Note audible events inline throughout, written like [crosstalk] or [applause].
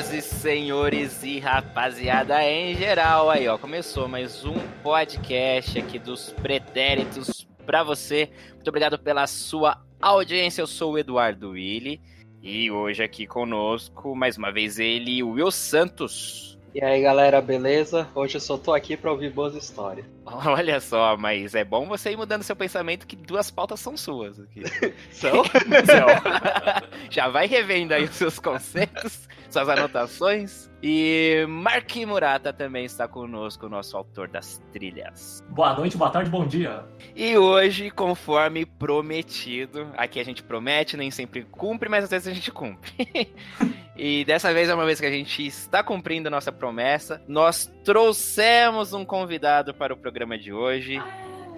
Senhoras e senhores e rapaziada em geral, aí ó, começou mais um podcast aqui dos pretéritos para você. Muito obrigado pela sua audiência. Eu sou o Eduardo Willi e hoje aqui conosco mais uma vez ele, o Will Santos. E aí galera, beleza? Hoje eu só tô aqui pra ouvir boas histórias. [laughs] Olha só, mas é bom você ir mudando seu pensamento que duas pautas são suas aqui. [laughs] São? [laughs] São. Já vai revendo aí os seus conceitos, suas anotações. E Mark Murata também está conosco, nosso autor das trilhas. Boa noite, boa tarde, bom dia. E hoje, conforme prometido, aqui a gente promete, nem sempre cumpre, mas às vezes a gente cumpre. [laughs] E dessa vez é uma vez que a gente está cumprindo a nossa promessa. Nós trouxemos um convidado para o programa de hoje.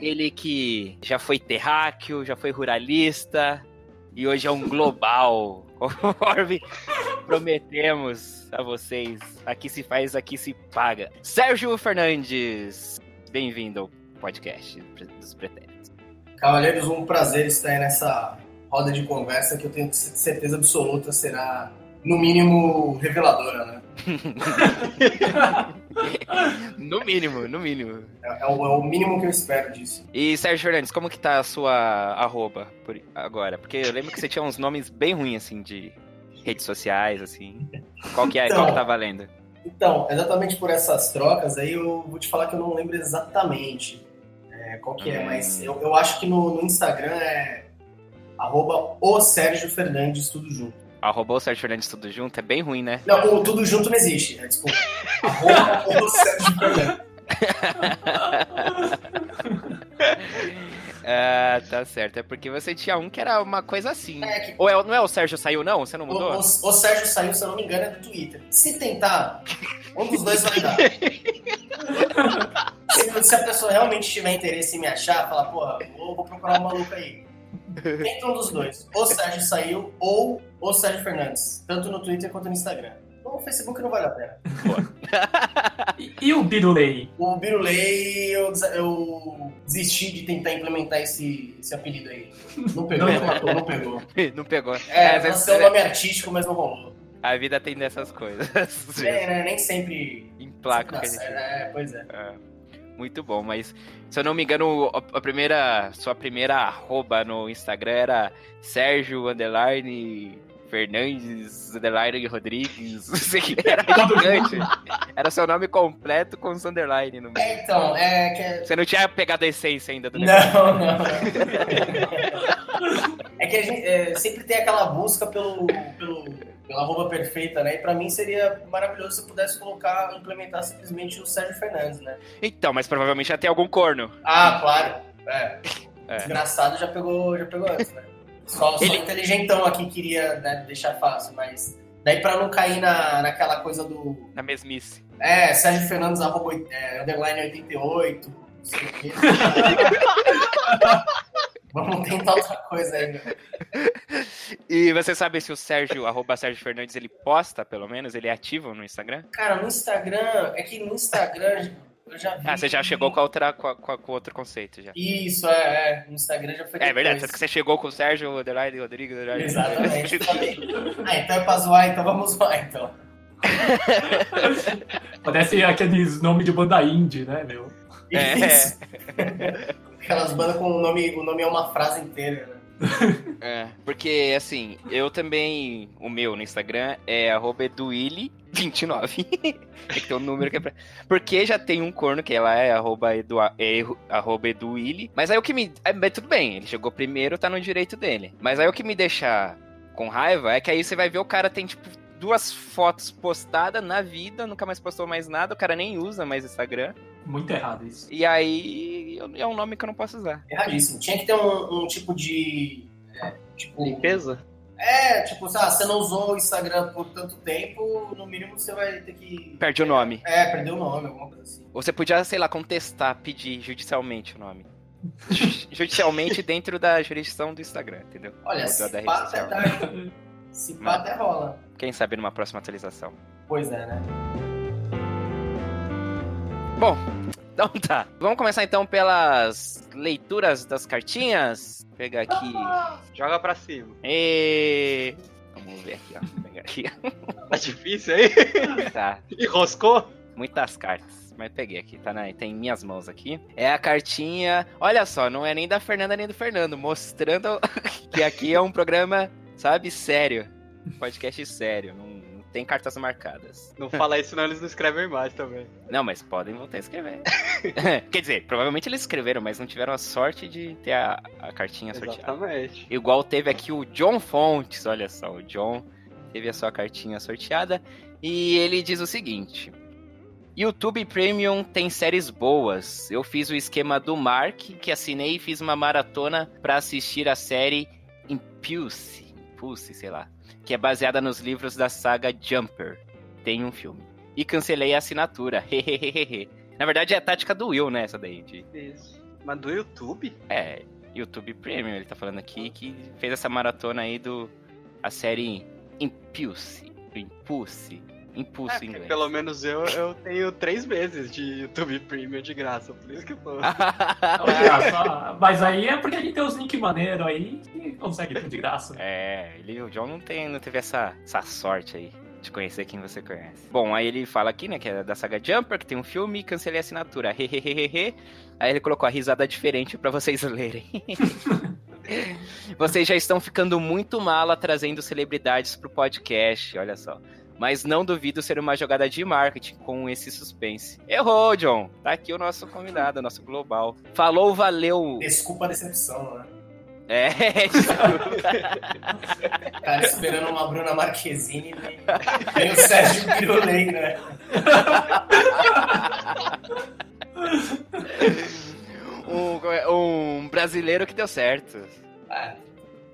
Ele que já foi terráqueo, já foi ruralista e hoje é um global. [laughs] Conforme prometemos a vocês, aqui se faz, aqui se paga. Sérgio Fernandes, bem-vindo ao podcast dos Pretéritos. Cavaleiros, um prazer estar nessa roda de conversa que eu tenho certeza absoluta será no mínimo, reveladora, né? [laughs] no mínimo, no mínimo. É, é, o, é, o, mínimo que eu espero disso. E Sérgio Fernandes, como que tá a sua arroba por agora? Porque eu lembro que você tinha uns nomes bem ruins, assim, de redes sociais, assim. Qual que é? Então, qual que tá valendo? Então, exatamente por essas trocas aí, eu vou te falar que eu não lembro exatamente é, qual que é, hum. mas eu, eu acho que no, no Instagram é arroba o Sérgio Fernandes, tudo junto. Arroba o Sérgio Fernandes tudo junto é bem ruim, né? Não, o tudo junto não existe, né? Desculpa. Arroba o Sérgio Fernandes. Ah, [laughs] tá certo. É porque você tinha um que era uma coisa assim. É que... Ou é, não é o Sérgio saiu, não? Você não mudou? O, o, o, Sérgio saiu, se eu não me engano, é do Twitter. Se tentar, um dos dois vai dar. [laughs] se, se, a pessoa realmente tiver interesse em me achar, falar, porra, vou, vou procurar um maluco aí. Entre um dos dois. O Sérgio saiu ou o Sérgio Fernandes. Tanto no Twitter quanto no Instagram. No Facebook não vale a pena. e, e, o Birulei? O Birulei, eu, eu desisti de tentar implementar esse, esse apelido aí. Não pegou, não, matou, não pegou. [laughs] Não pegou. É, vai ser um nome artístico, mas não rolou. A vida tem dessas coisas. É, né? Nem sempre. Em placa que a gente... É, pois é. é. Muito bom, mas se eu não me engano, a primeira, sua primeira arroba no Instagram era Sérgio Underline Fernandes Underline Rodrigues. [laughs] Não sei que era gigante. Era seu nome completo com os underline no meio. É, então, é que... Você não tinha pegado a essência ainda do negócio. Não, não. [laughs] é que a gente é, sempre tem aquela busca pelo, pelo pela roupa perfeita, né? E pra mim seria maravilhoso se eu pudesse colocar, implementar simplesmente o Sérgio Fernandes, né? Então, mas provavelmente já tem algum corno. Ah, claro. É. é. Desgraçado já pegou, já pegou antes, né? Só, Ele... só inteligentão aqui queria né, deixar fácil, mas daí pra não cair na, naquela coisa do. Na mesmice. É, Sérgio Fernandes, arroba, é, underline 88, não sei o quê. [laughs] Vamos tentar outra coisa aí. E você sabe se o Sérgio, arroba Sérgio Fernandes, ele posta, pelo menos? Ele é ativo no Instagram? Cara, no Instagram, é que no Instagram eu já vi. Ah, você já chegou com, a outra, com, a, com outro conceito já. Isso, é, é. No Instagram já foi. É verdade, tanto que você chegou com o Sérgio, Adelaide, Rodrigo, Adelaide. Exatamente. [laughs] ah, então é pra zoar, então vamos zoar, então. Parece aqueles nomes de banda indie, né, meu? Isso. É. [laughs] Aquelas bandas com o nome, o nome é uma frase inteira, né? [laughs] é, porque assim, eu também, o meu no Instagram é eduili29. [laughs] tem que ter um número que é pra... Porque já tem um corno que ela é arroba, edu, é, arroba eduili. Mas aí o que me. É, tudo bem, ele chegou primeiro, tá no direito dele. Mas aí o que me deixa com raiva é que aí você vai ver o cara tem, tipo, duas fotos postadas na vida, nunca mais postou mais nada, o cara nem usa mais Instagram. Muito errado isso. E aí é um nome que eu não posso usar. Erradíssimo. Tinha que ter um, um tipo de. É, tipo, Limpeza? É, tipo, ah, você não usou o Instagram por tanto tempo, no mínimo você vai ter que. Perde o nome. É, perdeu o nome, alguma coisa assim. Ou você podia, sei lá, contestar, pedir judicialmente o nome. [laughs] judicialmente dentro da jurisdição do Instagram, entendeu? Olha, se pá até, tá... se pá até rola. Quem sabe numa próxima atualização. Pois é, né? Bom, então tá. Vamos começar então pelas leituras das cartinhas. Vou pegar aqui. Joga pra cima. E... Vamos ver aqui, ó. Vou pegar aqui. [laughs] Tá difícil aí? Tá. Enroscou? Muitas cartas. Mas peguei aqui, tá na, tem em minhas mãos aqui. É a cartinha. Olha só, não é nem da Fernanda nem do Fernando, mostrando [laughs] que aqui é um programa, sabe, sério. Podcast sério. Não tem cartas marcadas. Não fala isso, senão eles não escrevem mais também. Não, mas podem voltar a escrever. [laughs] Quer dizer, provavelmente eles escreveram, mas não tiveram a sorte de ter a, a cartinha sorteada. Exatamente. Igual teve aqui o John Fontes, olha só, o John teve a sua cartinha sorteada. E ele diz o seguinte: YouTube Premium tem séries boas. Eu fiz o esquema do Mark, que assinei e fiz uma maratona pra assistir a série Impulse, Impulse, sei lá, que é baseada nos livros da saga Jumper. Tem um filme. E cancelei a assinatura. [laughs] Na verdade é a tática do Will, né, essa daí. De, Isso. Mas do YouTube? é, YouTube Premium, ele tá falando aqui, que fez essa maratona aí do. A série Impulse. Impulse. Impulse É, inglês. pelo menos eu, eu tenho três meses de YouTube Premium de graça, por isso que eu tô. Olha só, Mas aí é porque a gente tem uns links maneiros aí que consegue tudo de graça. É, ele, o John não, tem, não teve essa, essa sorte aí de conhecer quem você conhece. Bom, aí ele fala aqui, né, que é da saga Jumper, que tem um filme e cancelei a assinatura. [laughs] Hehehehe. Aí ele colocou a risada diferente pra vocês lerem. [laughs] vocês já estão ficando muito mala trazendo celebridades pro podcast, olha só. Mas não duvido ser uma jogada de marketing com esse suspense. Errou, John. Tá aqui o nosso convidado, o nosso global. Falou, valeu. Desculpa a decepção, né? É, [laughs] Cara esperando uma Bruna Marquezine vem o Sérgio Pirulei, né? [laughs] um, um brasileiro que deu certo. Ah.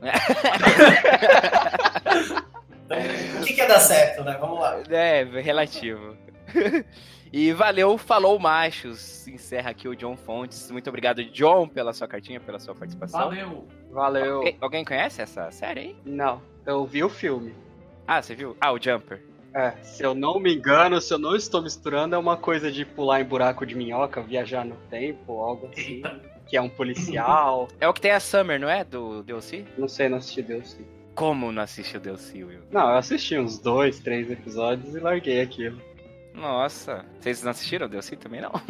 [laughs] Então, o que, que ia dar certo, né? Vamos lá. É, relativo. [laughs] e valeu, falou machos. Encerra aqui o John Fontes. Muito obrigado, John, pela sua cartinha, pela sua participação. Valeu. Valeu. Alguém, alguém conhece essa série aí? Não, eu vi o filme. Ah, você viu? Ah, o Jumper. É, se eu não me engano, se eu não estou misturando, é uma coisa de pular em buraco de minhoca, viajar no tempo, algo assim. Eita. Que é um policial. É o que tem a Summer, não é? Do DLC? não sei, não assisti Deus sim. Como não assistiu o DLC, Will? Não, eu assisti uns dois, três episódios e larguei aquilo. Nossa, vocês não assistiram o DLC também, não? [laughs]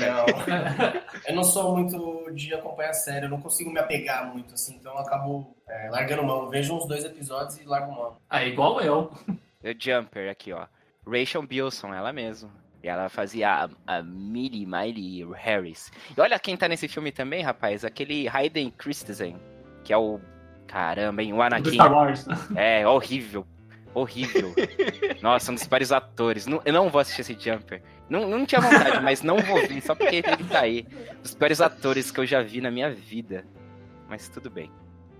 Não, eu não sou muito de acompanhar a série, eu não consigo me apegar muito, assim, então eu acabo é, largando mão. Eu vejo uns dois episódios e largo mão. Ah, igual eu. O Jumper aqui, ó. Rachel Bilson, ela mesma. E ela fazia a, a Millie Miley Harris. E olha quem tá nesse filme também, rapaz. Aquele Hayden Christensen, que é o... Caramba, hein? O Do Anakin. Star Wars. [laughs] É, horrível. Horrível. Nossa, são dos piores atores. Não- eu não vou assistir esse Jumper. Não, não tinha vontade, [laughs] mas não vou ver, só porque ele tá aí. Dos piores atores que eu já vi na minha vida. Mas tudo bem.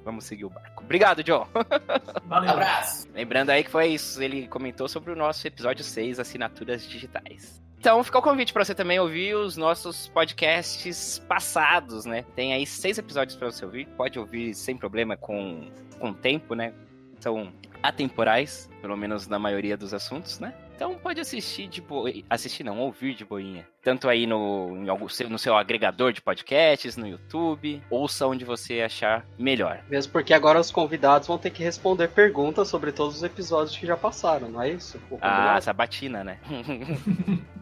Vamos seguir o barco. Obrigado, John. [laughs] Valeu. Abraço! Lembrando aí que foi isso, ele comentou sobre o nosso episódio 6, assinaturas digitais. Então fica o convite para você também ouvir os nossos podcasts passados, né? Tem aí seis episódios para você ouvir, pode ouvir sem problema com com tempo, né? São atemporais, pelo menos na maioria dos assuntos, né? Então pode assistir de boa, assistir não, ouvir de boinha. Tanto aí no, em algum, no seu agregador de podcasts, no YouTube, ouça onde você achar melhor. Mesmo porque agora os convidados vão ter que responder perguntas sobre todos os episódios que já passaram, não é isso? Ah, sabatina, né? [laughs]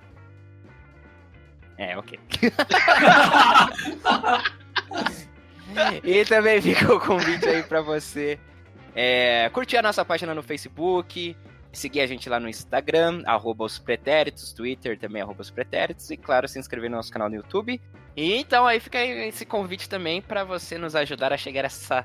é, ok. [laughs] e também fica o convite aí pra você é, curtir a nossa página no Facebook, seguir a gente lá no Instagram, arroba os pretéritos, Twitter também, arroba os pretéritos, e claro, se inscrever no nosso canal no YouTube. E então aí fica esse convite também pra você nos ajudar a chegar a essa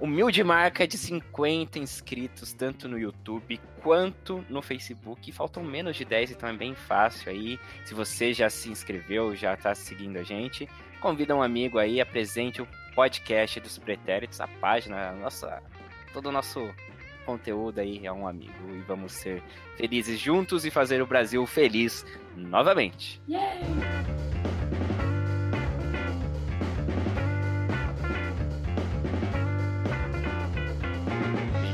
humilde marca de 50 inscritos, tanto no YouTube quanto no Facebook. Faltam menos de 10, então é bem fácil aí. Se você já se inscreveu, já tá seguindo a gente, convida um amigo aí, apresente o podcast dos Pretéritos, a página, a nossa, todo o nosso conteúdo aí é um amigo. E vamos ser felizes juntos e fazer o Brasil feliz novamente. A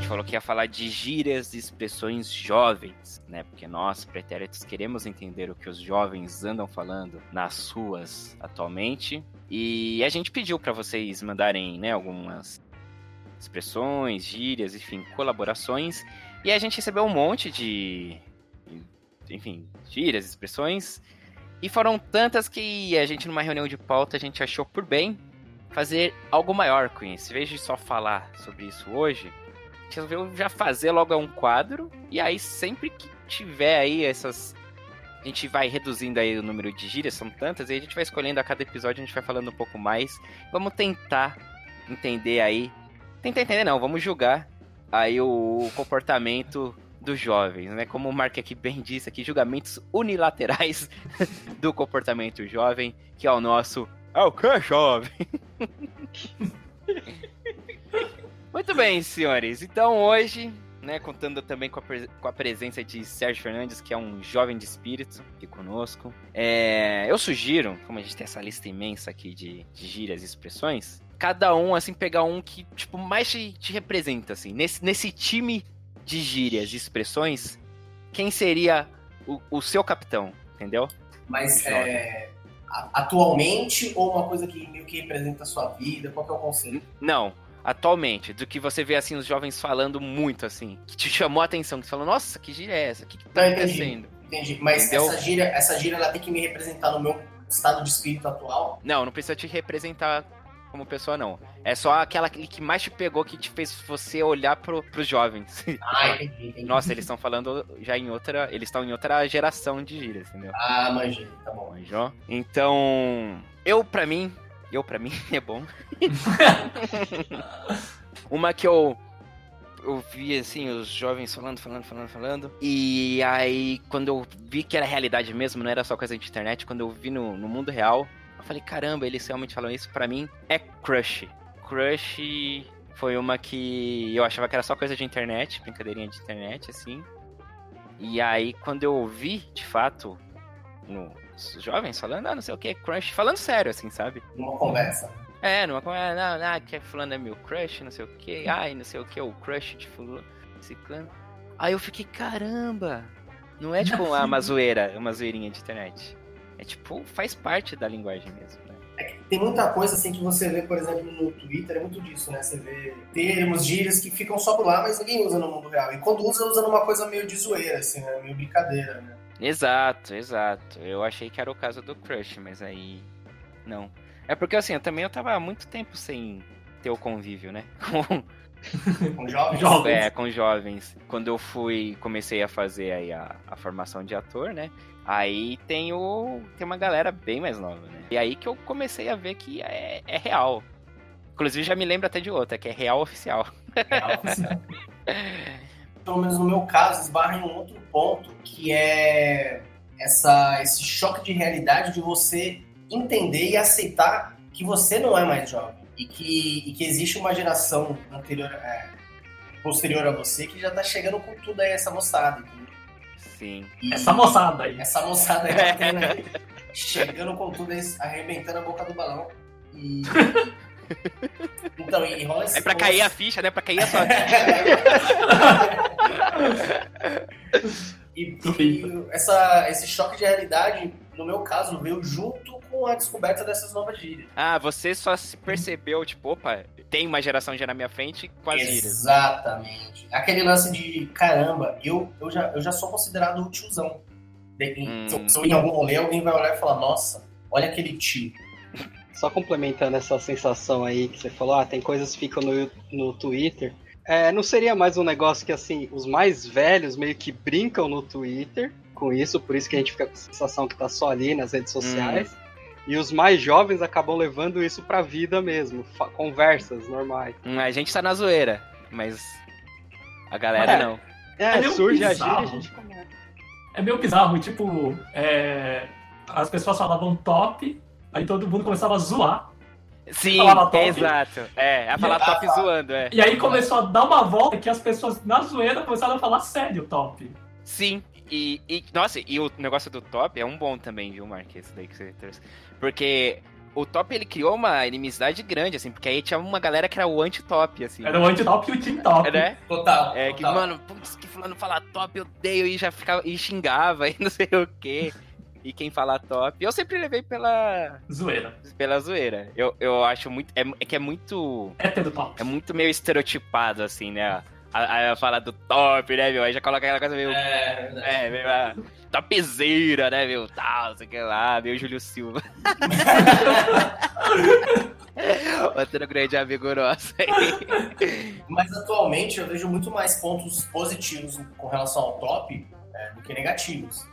gente falou que ia falar de gírias e expressões jovens, né? Porque nós, pretéritos, queremos entender o que os jovens andam falando nas ruas atualmente. E a gente pediu para vocês mandarem, né, algumas expressões, gírias, enfim, colaborações. E a gente recebeu um monte de, enfim, gírias, expressões. E foram tantas que a gente, numa reunião de pauta, a gente achou por bem fazer algo maior com isso. De só falar sobre isso hoje, resolveu já fazer logo um quadro. E aí, sempre que tiver aí essas. A gente vai reduzindo aí o número de gírias, são tantas, e a gente vai escolhendo a cada episódio, a gente vai falando um pouco mais. Vamos tentar entender aí. Tentar entender não, vamos julgar aí o comportamento dos jovens, né? Como o Mark aqui bem disse aqui, julgamentos unilaterais [laughs] do comportamento jovem, que é o nosso é o que, jovem? [laughs] Muito bem, senhores. Então hoje, né, contando também com a, com a, presença de Sérgio Fernandes, que é um jovem de espírito aqui conosco. É, eu sugiro, como a gente tem essa lista imensa aqui de, de gírias e expressões, cada um, assim, pegar um que, tipo, mais te, te representa, assim. Nesse, nesse time de gírias e expressões, quem seria o, o seu capitão, entendeu? Mas, é, atualmente ou uma coisa que meio que representa a sua vida? Qual que é o conceito? Não, atualmente, do que você vê assim os jovens falando muito assim, que te chamou a atenção, que você falou, nossa, que gíria é essa? O que, que tá Não, acontecendo? Entendi. entendi. Mas essa gíria, essa gíria ela tem que me representar no meu estado de espírito atual? Não, não precisa te representar como pessoa, não. É só aquela que mais te pegou, que te fez você olhar pro, pros jovens. [laughs] Ah, entendi, entendi. Nossa, eles estão falando já em outra. Eles estão em outra geração de gírias, entendeu? Ah, manjei, tá bom. Manjou? Então, eu pra mim. Eu pra mim [laughs] é bom. [laughs] Uma que eu eu vi assim os jovens falando, falando, falando, falando. E aí, quando eu vi que era realidade mesmo, não era só coisa de internet, quando eu vi no, no mundo real, eu falei, caramba, eles realmente falam isso. Pra mim, é crush. Crush foi uma que eu achava que era só coisa de internet, brincadeirinha de internet, assim. E aí, quando eu vi, de fato, nos jovens falando, ah, não sei o que, crush, falando sério, assim, sabe? Numa conversa. É, numa conversa, não, não, que fulano é meu crush, não sei o que, ai, não sei o que, o crush de fulano, ciclano. Aí eu fiquei, caramba, não é tipo uma [laughs] zoeira, uma zoeirinha de internet. É tipo, faz parte da linguagem mesmo, né? É tem muita coisa assim que você vê, por exemplo, no Twitter, é muito disso, né? Você vê termos, gírias que ficam só por lá, mas ninguém usa no mundo real. E quando usa, usa numa coisa meio de zoeira, assim, né? Meio brincadeira, né? Exato, exato. Eu achei que era o caso do Crush, mas aí. Não. É porque assim, eu também eu tava há muito tempo sem ter o convívio, né? [laughs] Com, com jovens? Jovens. É, com jovens. Quando eu fui, comecei a fazer aí a, a formação de ator, né? Aí tem o. Tem uma galera bem mais nova, né? E aí que eu comecei a ver que é, é real. Inclusive já me lembro até de outra, que é real oficial. Real oficial. [laughs] Pelo menos no meu caso, esbarra em um outro ponto, que é essa, esse choque de realidade de você entender e aceitar que você não é mais jovem. E que, e que existe uma geração anterior, é, posterior a você que já tá chegando com tudo aí, essa moçada. entendeu? Sim. E Essa moçada aí. essa moçada aí, aí, [laughs] chegando com tudo aí, arrebentando a boca do balão. E. [laughs] Então, e rola esse É pra cair a ficha, né? Pra cair a sua. [laughs] E, e essa, esse choque de realidade, no meu caso, veio junto com a descoberta dessas novas gírias. Ah, você só se percebeu, tipo, opa, tem uma geração já na minha frente com as gírias. Exatamente. Aquele lance de, caramba, eu, eu, já, eu já sou considerado o tiozão. De- Hum. Se, eu, se eu ir em algum rolê, alguém vai olhar e falar, nossa, olha aquele tio. Só complementando essa sensação aí que você falou, ah, tem coisas que ficam no, no Twitter. É, não seria mais um negócio que, assim, os mais velhos meio que brincam no Twitter com isso, por isso que a gente fica com a sensação que tá só ali nas redes sociais. E os mais jovens acabam levando isso pra vida mesmo, conversas normais. Hum, A gente tá na zoeira, mas a galera É. não. É, É surge a bizarro. gíria a gente começa. É meio bizarro, tipo, é, as pessoas falavam top, aí todo mundo começava a zoar. Sim, top. exato. É, a falar top zoando, é. E aí começou a dar uma volta que as pessoas na zoeira começaram a falar sério top. Sim, e, e- nossa, e o negócio do top é um bom também, viu, Mark? Esse daí que você trouxe. Porque o top ele criou uma inimizade grande, assim, porque aí tinha uma galera que era o anti-top, assim. Era o anti-top e o team top. né? Total. É que, total. mano, putz, que fulano fala top, eu odeio, e já ficava, e xingava, [laughs] e não sei o quê. E quem fala top, eu sempre levei pela, Zoeira. pela zoeira. Eu, eu acho muito. É, é que é muito. É ter do top. É muito meio estereotipado, assim, né? Aí fala do top, né, meu? Aí já coloca aquela coisa meio. É, verdade. É, meio. ah, Topzera, né, meu? Tal, sei que lá, meio Júlio Silva. [laughs] Outro grande amigo nosso aí. Mas atualmente eu vejo muito mais pontos positivos com relação ao top é, do que negativos.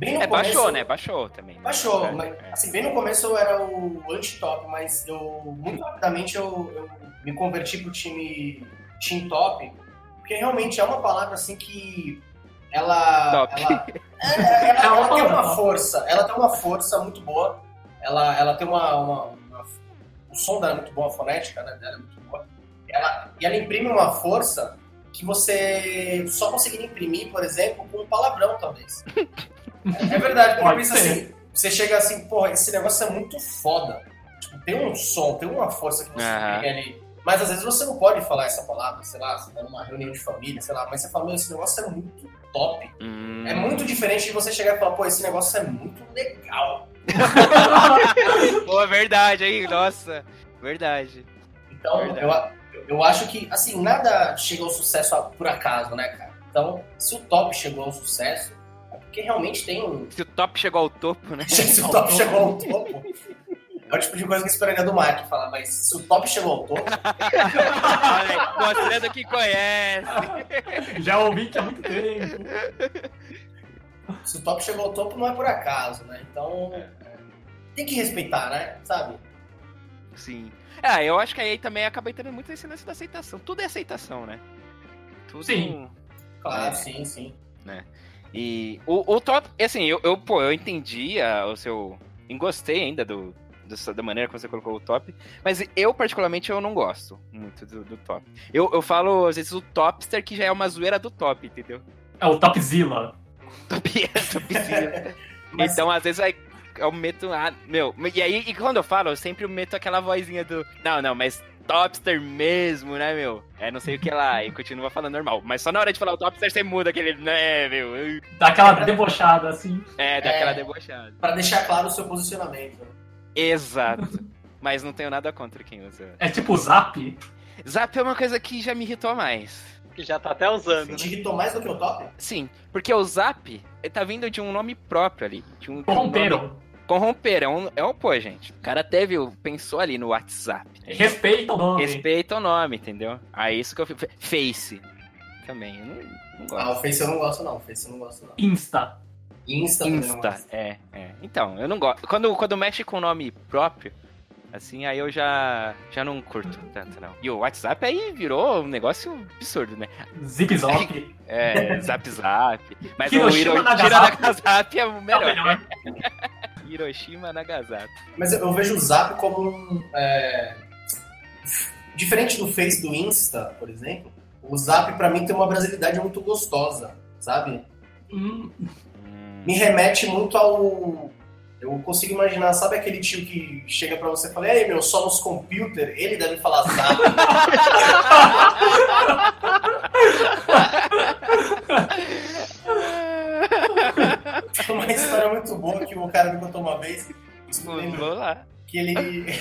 Bem no É, começo- baixou, né? Baixou também. né? Baixou, É, mas é. assim, bem no começo eu era o anti-top, mas eu muito rapidamente eu, eu me converti pro time team top, porque realmente é uma palavra assim que ela Top. ela, [laughs] é, é, ela, É uma ela tem uma força, ela tem uma força muito boa. Ela, ela tem uma, uma- uma- o som dela é muito bom, a fonética né, dela é muito boa. Ela, e ela imprime uma força que você só conseguiria imprimir, por exemplo, com um palavrão, talvez. [laughs] É, verdade, porque pensa assim, você chega assim, porra, esse negócio é muito foda. Tipo, tem um som, tem uma força que você imprime ali. Mas às vezes você não pode falar essa palavra, sei lá, você tá numa reunião de família, sei lá, mas você fala, meu, esse negócio é muito top. Hum. É muito diferente de você chegar e falar, pô, esse negócio é muito legal. [laughs] Pô, é verdade, aí, nossa. Verdade. Então, Verdade. eu, eu acho que, assim, nada chega ao sucesso por acaso, né, cara? Então, se o top chegou ao sucesso, porque realmente tem um. Se o top chegou ao topo, né? [laughs] Se o top [laughs] chegou ao topo. É o tipo de coisa que eu esperaria do Mike falar, mas se o top chegou ao topo, [laughs] Olha aí, Mostrando que conhece. Já ouvi que há muito tempo. se o top chegou ao topo, não é por acaso, né? Então, tem que respeitar, né? Sabe? Sim. Ah, eu acho que aí também acaba entrando muito esse lance da aceitação. Tudo é aceitação, né? Tudo... Sim. Claro, É. sim, sim. E o, o top, assim, eu, eu, pô, eu entendi a- o seu. Gostei ainda do, do- da maneira que você colocou o top. Mas eu, particularmente, eu não gosto muito do, do top. Eu, eu falo, às vezes, o topster, que já é uma zoeira do top, entendeu? É o Topzilla. Top, [laughs] topzilla. [laughs] Mas- Então, às vezes, aí eu meto. Ah, meu. E aí, e quando eu falo, eu sempre meto aquela vozinha do. Não, não, mas topster mesmo, né, meu? É, não sei o que lá. E continua falando normal. Mas só na hora de falar o topster, você muda aquele. Né, meu? Dá aquela debochada assim. É, daquela É. debochada. Pra deixar claro o seu posicionamento. Exato. [laughs] Mas não tenho nada contra quem usa. É tipo o Zap. Zap é uma coisa que já me irritou mais. Que já tá até usando, Te né? irritou mais do que o top? Sim, porque o Zap ele tá vindo de um nome próprio ali. De um, de um nome- Corromperam. Corromper, é um, é um pô, gente. O cara teve, o- pensou ali no WhatsApp. Respeita o nome. Respeita o nome, entendeu? Aí isso que eu fico. Face. Também, eu não, não Ah, gosto. o Face eu não gosto, não. O Face eu não gosto, não. Insta. Insta, Insta, é, é. Então, eu não gosto. Quando, quando mexe com o nome próprio, assim, aí eu já, já não curto tanto, não. E o WhatsApp aí virou um negócio absurdo, né? Zip Zop. [laughs] É, Zap Zap. Mas o Hiroshima Hiro- Nagasaki. Nagasaki é o É o melhor. [laughs] Hiroshima Nagasaki. Mas eu, eu vejo o Zap como um. é, Diferente do Face do Insta, por exemplo, o Zap pra mim tem uma brasilidade muito gostosa, sabe? Hum. Me remete muito ao. Eu consigo imaginar, sabe aquele tio que chega pra você e fala, ei meu, somos computer? Ele deve falar Zap. [laughs] Tem [laughs] uma história muito boa que o cara me contou uma vez. Vou lá. que ele. [laughs]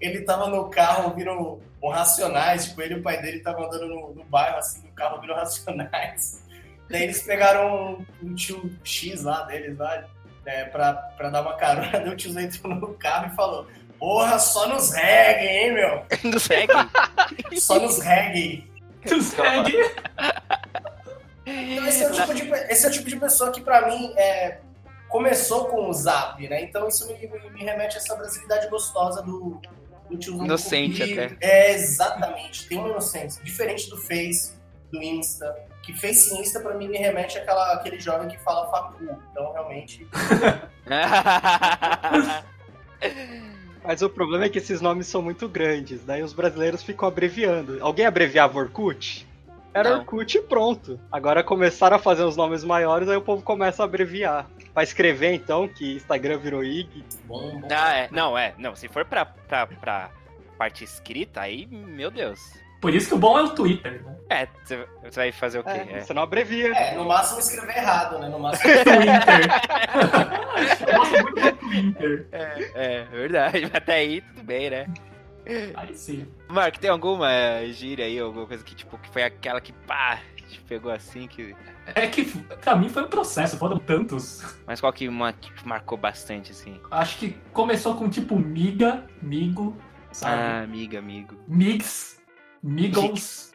ele tava no carro ouvindo o Racionais, tipo, ele e o pai dele estavam andando no, no bairro, assim, no carro ouvindo Racionais. [laughs] Daí eles pegaram um, um tio X lá deles, lá, é, pra, pra dar uma carona, daí o tiozinho entrou no carro e falou: Porra, só nos reggae, hein, meu? Não segue? Só nos reggae. tu segue. Então, esse é, o tipo de, esse é o tipo de pessoa que, pra mim, é, começou com o Zap, né? Então, isso me, me- me remete a essa brasilidade gostosa do, do tiozão Inocente até. É, exatamente. Tem uma inocência. Diferente do Face, do Insta. Que Face e Insta, pra mim, me remete àquela, àquele jovem que fala facu. Então, realmente... [laughs] Mas o problema é que esses nomes são muito grandes, daí os brasileiros ficam abreviando. Alguém abreviava Orkut? Era Não. Orkut e pronto. Agora começaram a fazer os nomes maiores, aí o povo começa a abreviar. Pra escrever, então, que Instagram virou IG. Bom, bom. ah, é. Não, é. Não, se for pra, pra, pra parte escrita, aí, meu Deus. Por isso que o bom é o Twitter, né? É, você vai fazer o quê? É, É. Você não abrevia. É, no máximo escrever errado, né? No máximo. [laughs] Twitter. [laughs] Muito Twitter. É, é, verdade. [laughs] Até aí, tudo bem, né? Aí sim. Mark, tem alguma gíria aí, alguma coisa que, tipo, que foi aquela que, pá, te pegou assim, que... É que pra mim foi um processo, foram tantos. Mas qual que uma te marcou bastante, assim? Acho que começou com tipo miga, migo, sabe? Ah, amiga, amigo. Mix, Miggles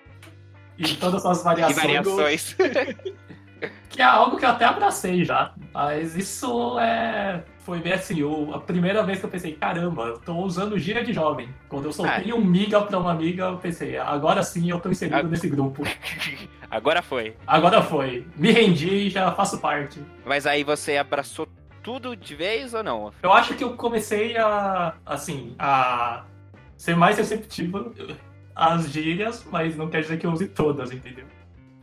e todas as variações. variações. [laughs] [laughs] Que é algo que eu até abracei já. Mas isso é. Foi bem assim, o- a primeira vez que eu pensei, caramba, eu tô usando gíria de jovem. Quando eu soltei Ah. um miga pra uma amiga, eu pensei, agora sim eu tô inserido Ah. nesse grupo. [laughs] Agora foi. Agora foi. Me rendi e já faço parte. Mas aí você abraçou tudo de vez ou não? Eu acho que eu comecei a, assim, a ser mais receptivo às gírias, mas não quer dizer que eu use todas, entendeu?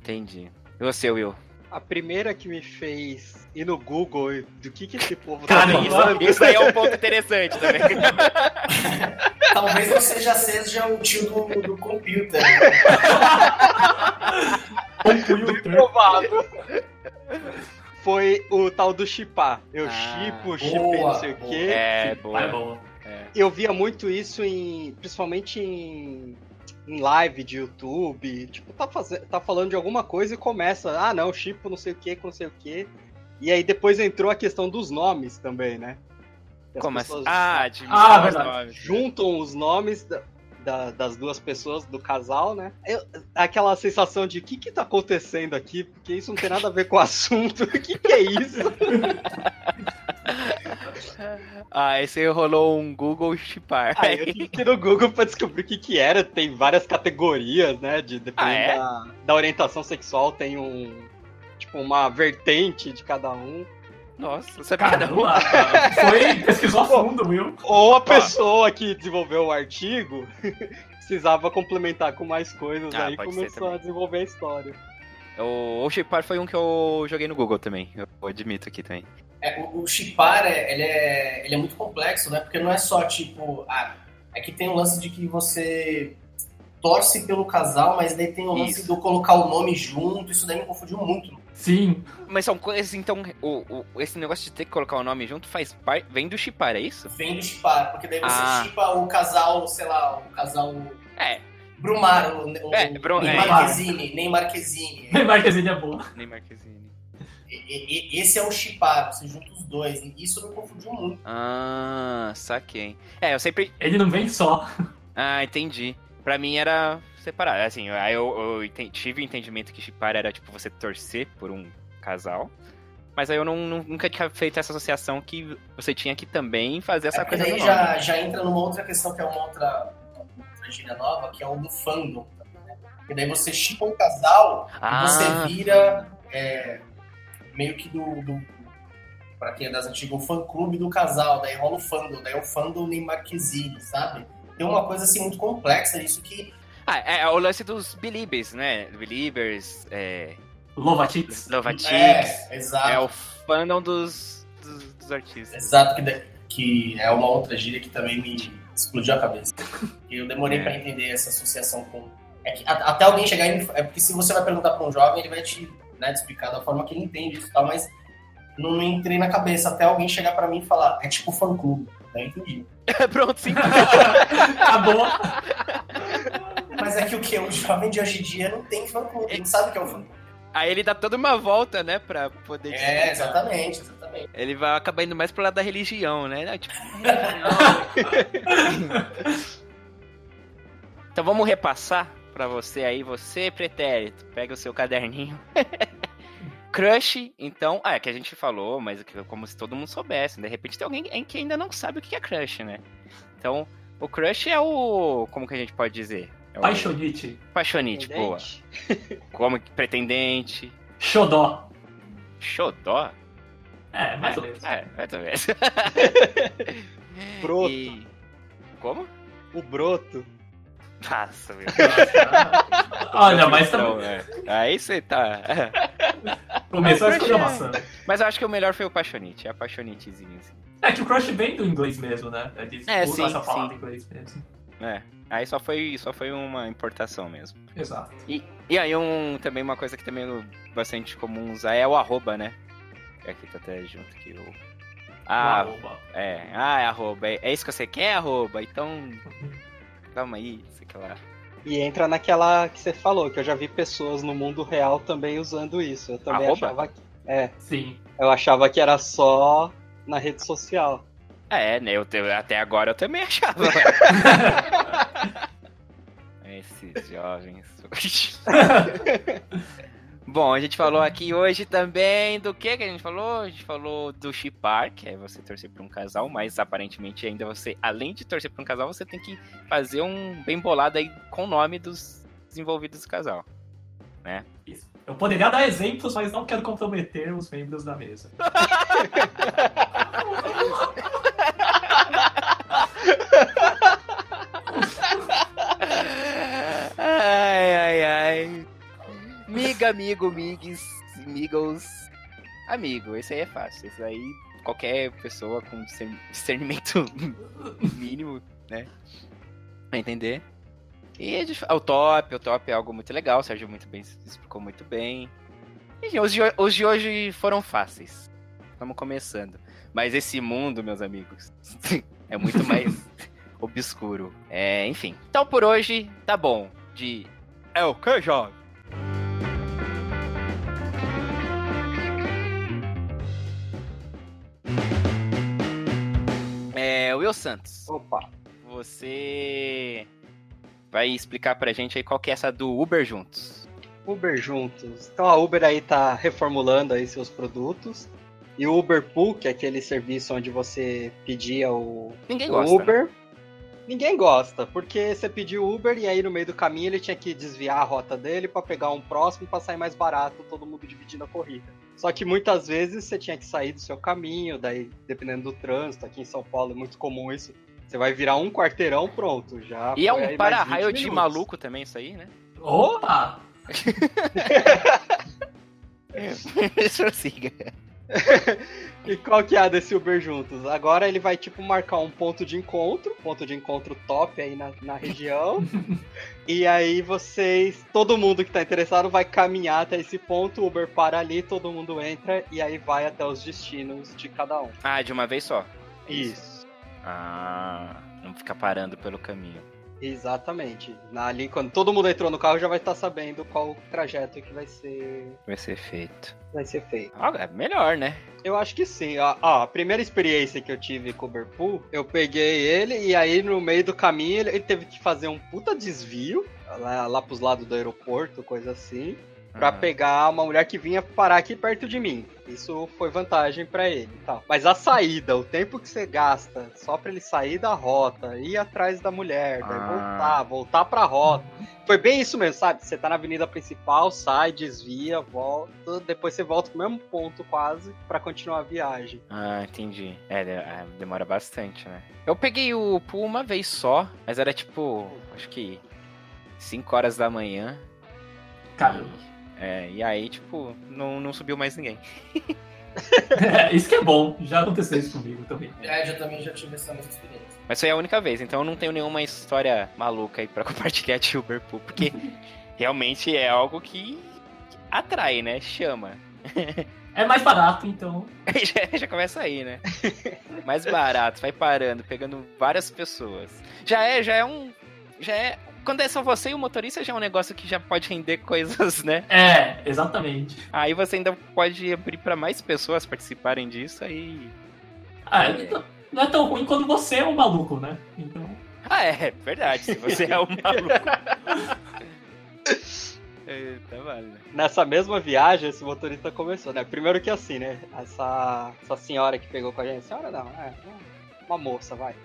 Entendi. E você, Will? A primeira que me fez ir no Google do que, que esse povo Cara, tá isso- falando. Isso aí é um ponto [laughs] interessante também. [laughs] Talvez você já seja o tio do, do computer. Computer. Provável. Foi o tal do chipar. Eu Ah, chipo, chipei não sei o quê. É, Vai, boa. boa. É. Eu via muito isso em. Principalmente em. Em live de YouTube, tipo, tá, faze- tá falando de alguma coisa e começa, ah não, chipo não sei o que, com não sei o que. E aí depois entrou a questão dos nomes também, né? As Como assim? pessoas Ah, de Ah, verdade. nomes. juntam os nomes da- da- das duas pessoas do casal, né? Eu- aquela sensação de o que que tá acontecendo aqui, porque isso não tem nada a ver com o assunto. O [laughs] que que é isso? [laughs] [laughs] Ah, esse rolou um Google chipar. Aí eu tive que ir no Google pra descobrir o que que era. Tem várias categorias, né? De, dependendo Ah, é? da, da orientação sexual, tem um. Tipo, uma vertente de cada um. Nossa, você é cada um. Caramba, [laughs] foi pesquisou a fundo, Will. Ou a pessoa que desenvolveu o artigo [laughs] precisava complementar com mais coisas, Ah, aí começou a desenvolver a história. O, o chipar foi um que eu joguei no Google também. Eu admito aqui também. É, o, o chipar, é, ele, é, ele é muito complexo, né? Porque não é só, tipo... Ah, é que tem o lance de que você torce pelo casal, mas daí tem o lance Isso. do colocar o nome junto. Isso daí me confundiu muito. Sim, Mas são coisas, então, o, o- esse negócio de ter que colocar o nome junto faz parte. Vem do chipar, é isso? Vem do chipar, porque daí você Ah. chipa o casal, sei lá, o casal É, Brumar, o, o É, Brum- Ney é. Marquezine, Ney Marquezine. Marquezine é boa. nem Marquezine. Esse é o chipar, você junta os dois. E isso me confundiu muito. Ah, saquei. É, eu sempre. Ele não vem só. [laughs] Ah, entendi. Pra mim era separado. Assim, aí eu, eu tive o entendimento que chipar era tipo você torcer por um casal. Mas aí eu não, nunca tinha feito essa associação que você tinha que também fazer essa é coisa nome. já, já entra numa outra questão, que é uma outra, uma outra gíria nova, que é o do fandom. né? E daí você chipa um casal Ah, e você vira é, meio que do, do. Pra quem é das antigas, o fã-clube do casal. Daí rola o fandom. Daí é o fandom Ney Marquezine, sabe? Tem uma coisa assim muito complexa, isso que Ah, é, é o lance dos Beliebers, né? Beliebers, é, Lovatix. Novatics. É, exato. É, o fandom dos, dos, dos artistas. Exato, que, que é uma outra gíria que também me explodiu a cabeça. Eu demorei É. pra entender essa associação com. É que a- até alguém chegar em. É porque se você vai perguntar pra um jovem, ele vai te, né, te explicar da forma que ele entende isso e tal, mas não me entrei na cabeça até alguém chegar pra mim e falar, é tipo fã clube. Daí eu entendi. [laughs] Pronto, sim. [laughs] Acabou. Mas é que o que? O jovem de hoje em dia não tem fã clube, não sabe o que é o fã clube. Aí ele dá toda uma volta, né, pra poder... É, explicar. exatamente, exatamente. Ele vai acabar indo mais pro lado da religião, né? Não, tipo, religião. [laughs] então vamos repassar pra você aí, você pretérito. Pega o seu caderninho. [laughs] Crush, então, ah, é que a gente falou, mas que- como se todo mundo soubesse. De repente tem alguém em que ainda não sabe o que é crush, né? Então, o crush é o. Como que a gente pode dizer? É o Paixonite. Paixonite, boa. Como que pretendente. Xodó. Xodó? É, mais ou menos. É, mais ou menos. [laughs] Broto. E- Como? O broto. Nossa, meu. [laughs] Olha, mas tá- é. Aí você tá. [laughs] começou a é- exclamação. Mas eu acho que o melhor foi o Paixonite, é a Paixonitezinha, assim. É que o crush vem do inglês mesmo, né? Eles É, usam sim, essa palavra em inglês mesmo. É. Aí só foi, só foi uma importação mesmo. Exato. E, e aí um, também uma coisa que também é bastante comum usar é o arroba, né? Aqui tá até junto aqui o. Ah, Arroba. é. Ah, é arroba. É, é isso que você quer, arroba? Então. Calma aí, sei que lá. E entra naquela que você falou, que eu já vi pessoas no mundo real também usando isso. Eu também Arroba? achava que. É, Sim. eu achava que era só na rede social. É, né? Eu, te- até agora eu também achava. [laughs] Esses jovens. [laughs] Bom, a gente falou aqui hoje também do que que a gente falou? A gente falou do chipar, que é você torcer pra um casal, mas aparentemente ainda você, além de torcer pra um casal, você tem que fazer um bem bolado aí com o nome dos desenvolvidos do casal. Isso. Eu poderia dar exemplos, mas não quero comprometer os membros da mesa. [laughs] [laughs] Miga, amigo, migues, migos. Amigo, esse aí é fácil. Esse aí, qualquer pessoa com discern- discernimento [laughs] mínimo, né? Vai entender. E gente- o top, o top é algo muito legal. O Sérgio muito bem, explicou muito bem. E os de, os de hoje foram fáceis. Estamos começando. Mas esse mundo, meus amigos, [laughs] é muito mais [laughs] obscuro. É, enfim. Então por hoje, tá bom. De. É o que, jovem? Will Santos, Opa. você vai explicar pra gente aí qual que é essa do Uber Juntos. Uber juntos. Então a Uber aí tá reformulando aí seus produtos. E o Uber Pool, que é aquele serviço onde você pedia o Ninguém gosta. né? Uber. Ninguém gosta, porque você pediu Uber e aí no meio do caminho ele tinha que desviar a rota dele pra pegar um próximo pra sair mais barato, todo mundo dividindo a corrida. Só que muitas vezes você tinha que sair do seu caminho, daí dependendo do trânsito, aqui em São Paulo é muito comum isso. Você vai virar um quarteirão, pronto, já. E é um para-raio 20 de maluco também, isso aí, né? Opa! [laughs] Prossiga. [laughs] E qual que é a desse Uber Juntos? Agora ele vai, tipo, marcar um ponto de encontro, ponto de encontro top aí na, na região. [laughs] e aí vocês, todo mundo que tá interessado vai caminhar até esse ponto, o Uber para ali, todo mundo entra e aí vai até os destinos de cada um. Ah, de uma vez só. Isso. Ah, não fica parando pelo caminho. Exatamente. Na, ali, quando todo mundo entrou no carro, já vai estar sabendo qual o trajeto que vai ser, Vai ser feito. vai ser feito. Ah, é melhor, né? Eu acho que sim. Ó, a primeira experiência que eu tive com o Uberpool, eu peguei ele e aí no meio do caminho ele, ele teve que fazer um puta desvio lá, lá pros lados do aeroporto, coisa assim, pra Ah. pegar uma mulher que vinha parar aqui perto de mim. Isso foi vantagem pra ele e tal. Mas a saída, o tempo que você gasta só pra ele sair da rota, ir atrás da mulher, daí Ah. voltar, voltar pra rota. Foi bem isso mesmo, sabe? Você tá na avenida principal, sai, desvia, volta, depois você volta pro mesmo ponto quase pra continuar a viagem. Ah, entendi. É, de- é, demora bastante, né? Eu peguei o pool uma vez só, mas era tipo, acho que 5 horas da manhã. Caramba. É, e aí, tipo, não, não subiu mais ninguém. É, isso que é bom. Já aconteceu isso comigo também. É, eu também já tive essa mesma experiência. Mas foi a única vez, então eu não tenho nenhuma história maluca aí pra [laughs] compartilhar de Uber Pool, porque [laughs] realmente é algo que atrai, né? Chama. É mais barato, então. [laughs] já, já começa aí, né? Mais barato, vai parando, pegando várias pessoas. Já é, já é um. Já é. Quando é só você e o motorista, já é um negócio que já pode render [laughs] coisas, né? É, exatamente. Aí você ainda pode abrir pra mais pessoas participarem disso aí. Ah, então, não é tão ruim quando você é um maluco, né? Então. Ah, é, verdade. Se você é um [laughs] maluco. [laughs] é, tá válido. Nessa mesma viagem, esse motorista começou, né? Primeiro que assim, né? Essa, essa senhora que pegou com a gente, senhora não, é uma moça, vai.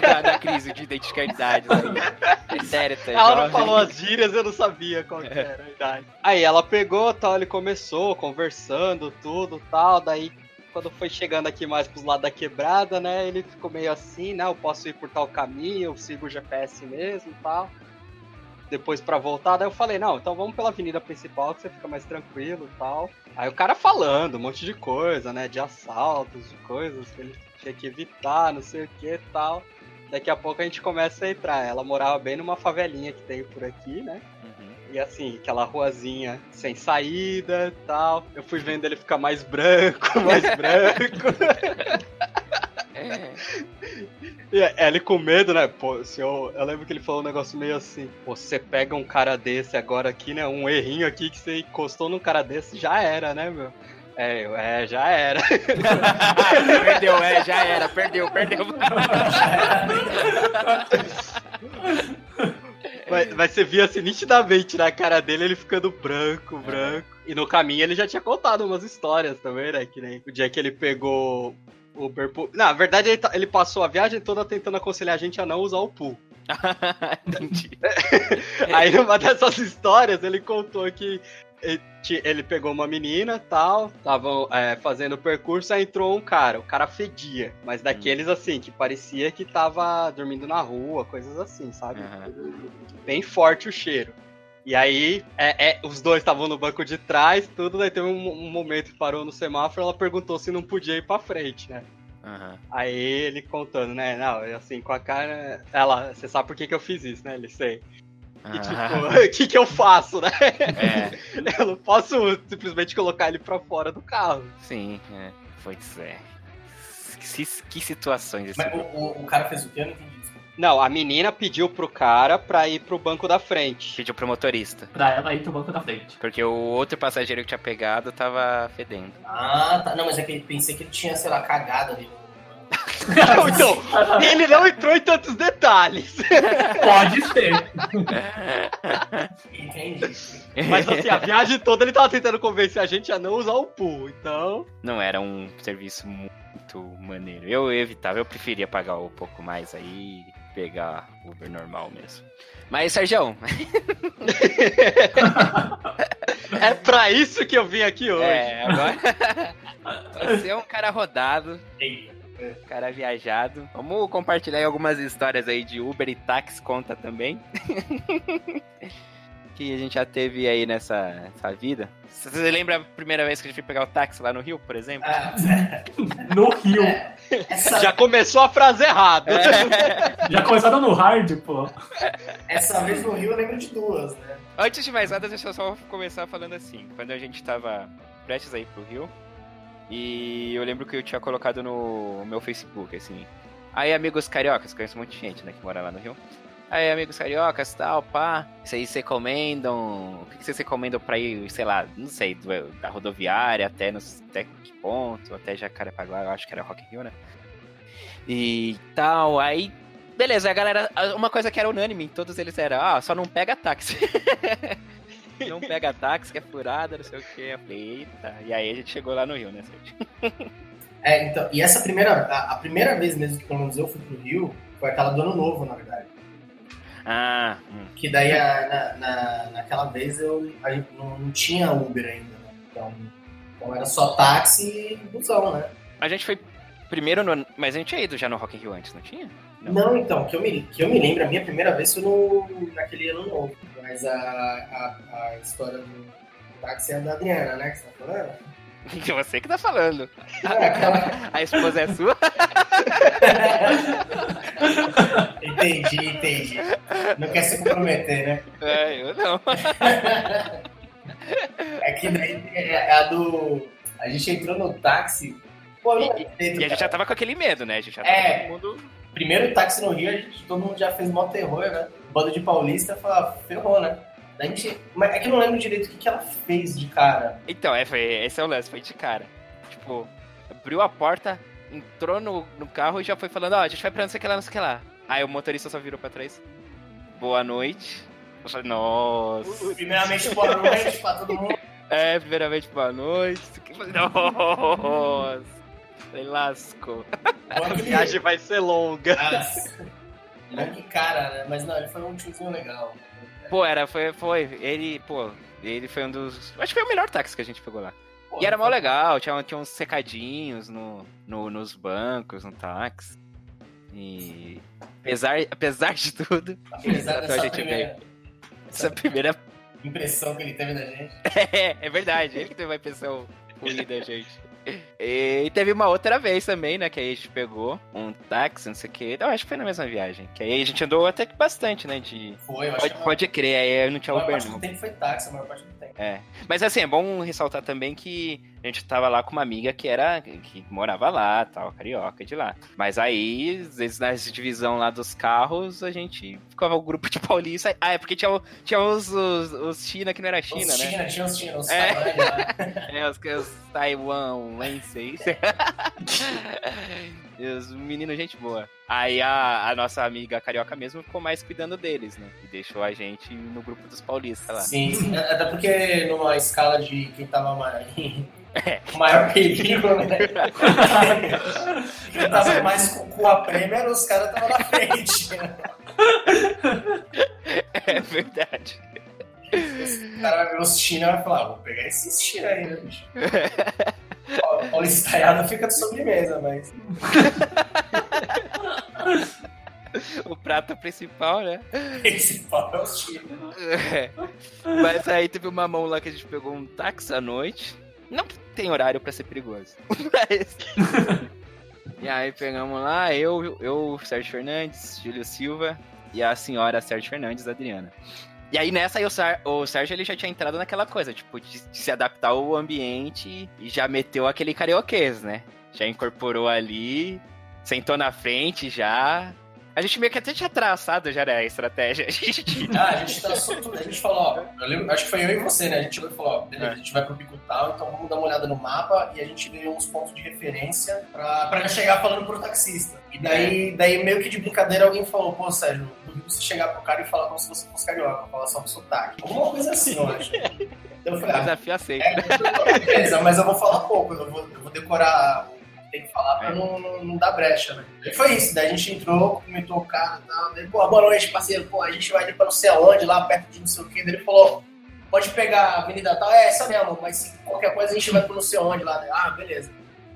Da, da crise de identidade. Aí. É sério, tá Ela não falou as gírias, eu não sabia qual que era a idade. Aí ela pegou, tal, ele começou conversando, tudo, tal, daí quando foi chegando aqui mais pros lados da quebrada, né, ele ficou meio assim, né, eu posso ir por tal caminho, eu sigo o GPS mesmo, tal. Depois pra voltar, daí eu falei, não, então vamos pela avenida principal que você fica mais tranquilo, tal. Aí o cara falando um monte de coisa, né, de assaltos, de coisas que ele tinha que evitar, não sei o que, tal. daqui a pouco a gente começa a entrar. Ela morava bem numa favelinha que tem por aqui, né? Uhum. E assim, aquela ruazinha sem saída e tal. Eu fui vendo ele ficar mais branco, [laughs] mais branco. É. [laughs] E ele com medo, né? Pô, se eu, eu lembro que ele falou um negócio meio assim: você pega um cara desse agora aqui, né? Um errinho aqui que você encostou num cara desse, já era, né, meu? É, é, já era. perdeu, é, já era, perdeu, perdeu. Mas, mas você via assim nitidamente na cara dele ele ficando branco, branco. E no caminho ele já tinha contado umas histórias também, né? Que nem o dia que ele pegou o Uber Pool. Na verdade, ele, tá- ele passou a viagem toda tentando aconselhar a gente a não usar o pool. [laughs] Entendi. [laughs] Aí numa dessas histórias ele contou que ele, pegou uma menina tal, estavam é, fazendo o percurso, aí entrou um cara, o cara fedia, mas daqueles assim, que parecia que tava dormindo na rua, coisas assim, sabe? Aham. Bem forte o cheiro. E aí, é, é, os dois estavam no banco de trás, tudo, daí teve um, um momento que parou no semáforo, ela perguntou se não podia ir pra frente, né? Aham. Aí ele contando, né? Não, assim, com a cara. Ela, você sabe por que, que eu fiz isso, né? Ele sei. E Ah, tipo, [laughs] o que, que eu faço, né? é, [laughs] Eu não posso simplesmente colocar ele pra fora do carro. sim, é. Pois é. Que, que situações esse Mas o, o, o cara fez o quê? Eu não entendi isso. Não, a menina pediu pro cara pra ir pro banco da frente. pediu pro motorista. Pra ela ir pro banco da frente. Porque o outro passageiro que tinha pegado tava fedendo. Ah, tá. Não, mas é que eu pensei que ele tinha, sei lá, cagado ali. no- então, ele não entrou em tantos detalhes. Pode ser. Entendi. Mas assim, a viagem toda ele tava tentando convencer a gente a não usar o pool. Então. Não era um serviço muito maneiro. Eu evitava, eu preferia pagar um pouco mais aí e pegar Uber normal mesmo. Mas, Sérgio, [laughs] É pra isso que eu vim aqui hoje. é, agora. [laughs] Você é um cara rodado, Eita. Um cara viajado. Vamos compartilhar aí algumas histórias aí de Uber e táxi conta também. [laughs] que a gente já teve aí nessa, nessa vida. Você lembra a primeira vez que a gente foi pegar o táxi lá no Rio, por exemplo? Ah, [laughs] No Rio. essa, Já começou a frase errada. [laughs] Já começaram no hard, pô. essa vez no Rio eu lembro de duas, né? Antes de mais nada, deixa eu só começar falando assim. Quando a gente tava prestes a ir pro Rio, e eu lembro que eu tinha colocado no meu Facebook, assim. Aí, amigos cariocas, conheço um monte de gente, né, que mora lá no Rio. Aí, amigos cariocas, tal, pá. Vocês recomendam. O que vocês recomendam pra ir, sei lá, não sei, da rodoviária até, nos, até que ponto, até Jacarepaguá, eu acho que era Rock Rio, né? E tal, aí. Beleza, a galera. Uma coisa que era unânime, todos eles eram, ah, só não pega táxi. [laughs] não pega táxi, que é furada, não sei o que. Eu falei, eita. E aí a gente chegou lá no Rio, né, Sérgio? É, então, e essa primeira, a, a primeira vez mesmo que pelo menos eu fui pro Rio, foi aquela do ano novo, na verdade. Ah, hum. Que daí a- na, na, naquela vez eu a gente não, não tinha Uber ainda, né? Então, então era só táxi e busão, né? A gente foi primeiro no. Mas a gente tinha ido já no Rock in Rio antes, não tinha? Não. Não, então, que eu, me, que eu me lembro, a minha primeira vez foi no, naquele ano novo. Mas a, a, a história do táxi é da Adriana, né? Que você tá falando? [laughs] Você que tá falando. É, aquela... A esposa é sua? [laughs] entendi, entendi. Não quer se comprometer, né? É, eu não. É que daí é a do. A gente entrou no táxi. Pô, E, acredito, e a gente já cara. tava com aquele medo, né? A gente já tava É. todo mundo. Primeiro táxi no Rio, a gente, todo mundo já fez mó terror, né? Bando de paulista falou, ferrou, né? A gente. Mas é que eu não lembro direito o que, que ela fez de cara. Então, é, foi, esse é o lance, foi de cara. Tipo, abriu a porta, entrou no, no carro e já foi falando, ó, a gente vai pra não sei o que lá, não sei o que lá. Aí o motorista só virou pra trás. Boa noite. Eu falei, nossa. Primeiramente, boa noite pra todo mundo. [laughs] É, primeiramente, boa noite. Nossa. Falei, lascou. Bom A viagem vai ser longa. Nossa. Bom que cara, né? Mas não, ele foi um tiozinho legal. Pô, era, foi, foi. Ele, pô, ele foi um dos. Acho que foi o melhor táxi que a gente pegou lá. Pô, E era mó legal, tinha, tinha uns secadinhos no, no- nos bancos, no táxi. E apesar, apesar de tudo, Apesar [laughs] Então a dessa gente primeira, essa primeira. impressão que ele teve da gente. [laughs] É, é verdade, ele que teve uma impressão ruim da gente. E teve uma outra vez também, né? Que aí a gente pegou um táxi, não sei o que. Eu acho que foi na mesma viagem. Que aí a gente andou até que bastante, né? De. Foi, eu acho Pode, que pode crer, aí não tinha a maior Uber parte não. do tempo foi táxi, a maior parte do É. Mas assim, é bom ressaltar também que a gente tava lá com uma amiga que era. que morava lá, tal, carioca de lá. Mas aí, às vezes, na divisão lá dos carros, a gente ficava o grupo de paulista. Ah, é porque tinha, tinha os, os, os China que não era China, os né? China, tinha os China, os É. Taiwan. [laughs] É, os, os Taiwan Lenseis. [laughs] E os meninos, gente boa. Aí a, a nossa amiga carioca mesmo ficou mais cuidando deles, né? E deixou a gente no grupo dos paulistas lá. Sim, sim. Até porque numa escala de quem tava mais, [laughs] É. com maior perigo, né? [laughs] quem tava mais com, com a prêmio, os caras estavam na frente. [laughs] É verdade. O cara vai ver os China e vai falar, "Ah, vou pegar esses China aí, né, bicho? Paulista estaiada fica de sobremesa, mas... [laughs] O prato principal, né? Pau é China. É. Mas aí teve uma mão lá que a gente pegou um táxi à noite. Não que tem horário pra ser perigoso. [laughs] Mas... e aí pegamos lá, eu, eu, Sérgio Fernandes, Júlio Silva e a senhora Sérgio Fernandes, Adriana. E aí nessa aí o, Sar- o Sérgio ele já tinha entrado naquela coisa, tipo, de, de se adaptar ao ambiente e já meteu aquele carioquês, né? Já incorporou ali, sentou na frente já. A gente meio que até tinha traçado já né, a estratégia. [laughs] A gente Ah, a gente traçou tudo. A gente falou, ó, lembro, acho que foi eu e você, né? A gente e falou, ó, beleza, É. a gente vai pro pico tal, então vamos dar uma olhada no mapa e a gente vê uns pontos de referência pra, pra já chegar falando pro taxista. E daí, daí, meio que de brincadeira, alguém falou, pô, Sérgio, você chegar pro cara e falar como se você fosse carioca, falar só com sotaque. Alguma coisa assim, eu acho. Então eu falei, ah, Desafio aceito. é, beleza, mas eu vou falar pouco, eu vou, eu vou decorar o que tem que falar pra É. não, não, não dar brecha, né? E foi isso, daí a gente entrou, comentou o cara e tal, daí, pô, boa noite, parceiro, pô, a gente vai ali pra não sei aonde, lá perto de não sei o que, daí ele falou, pode pegar a avenida tal, é essa mesmo, mas se qualquer coisa a gente vai pro não sei onde lá, Daí, ah, beleza.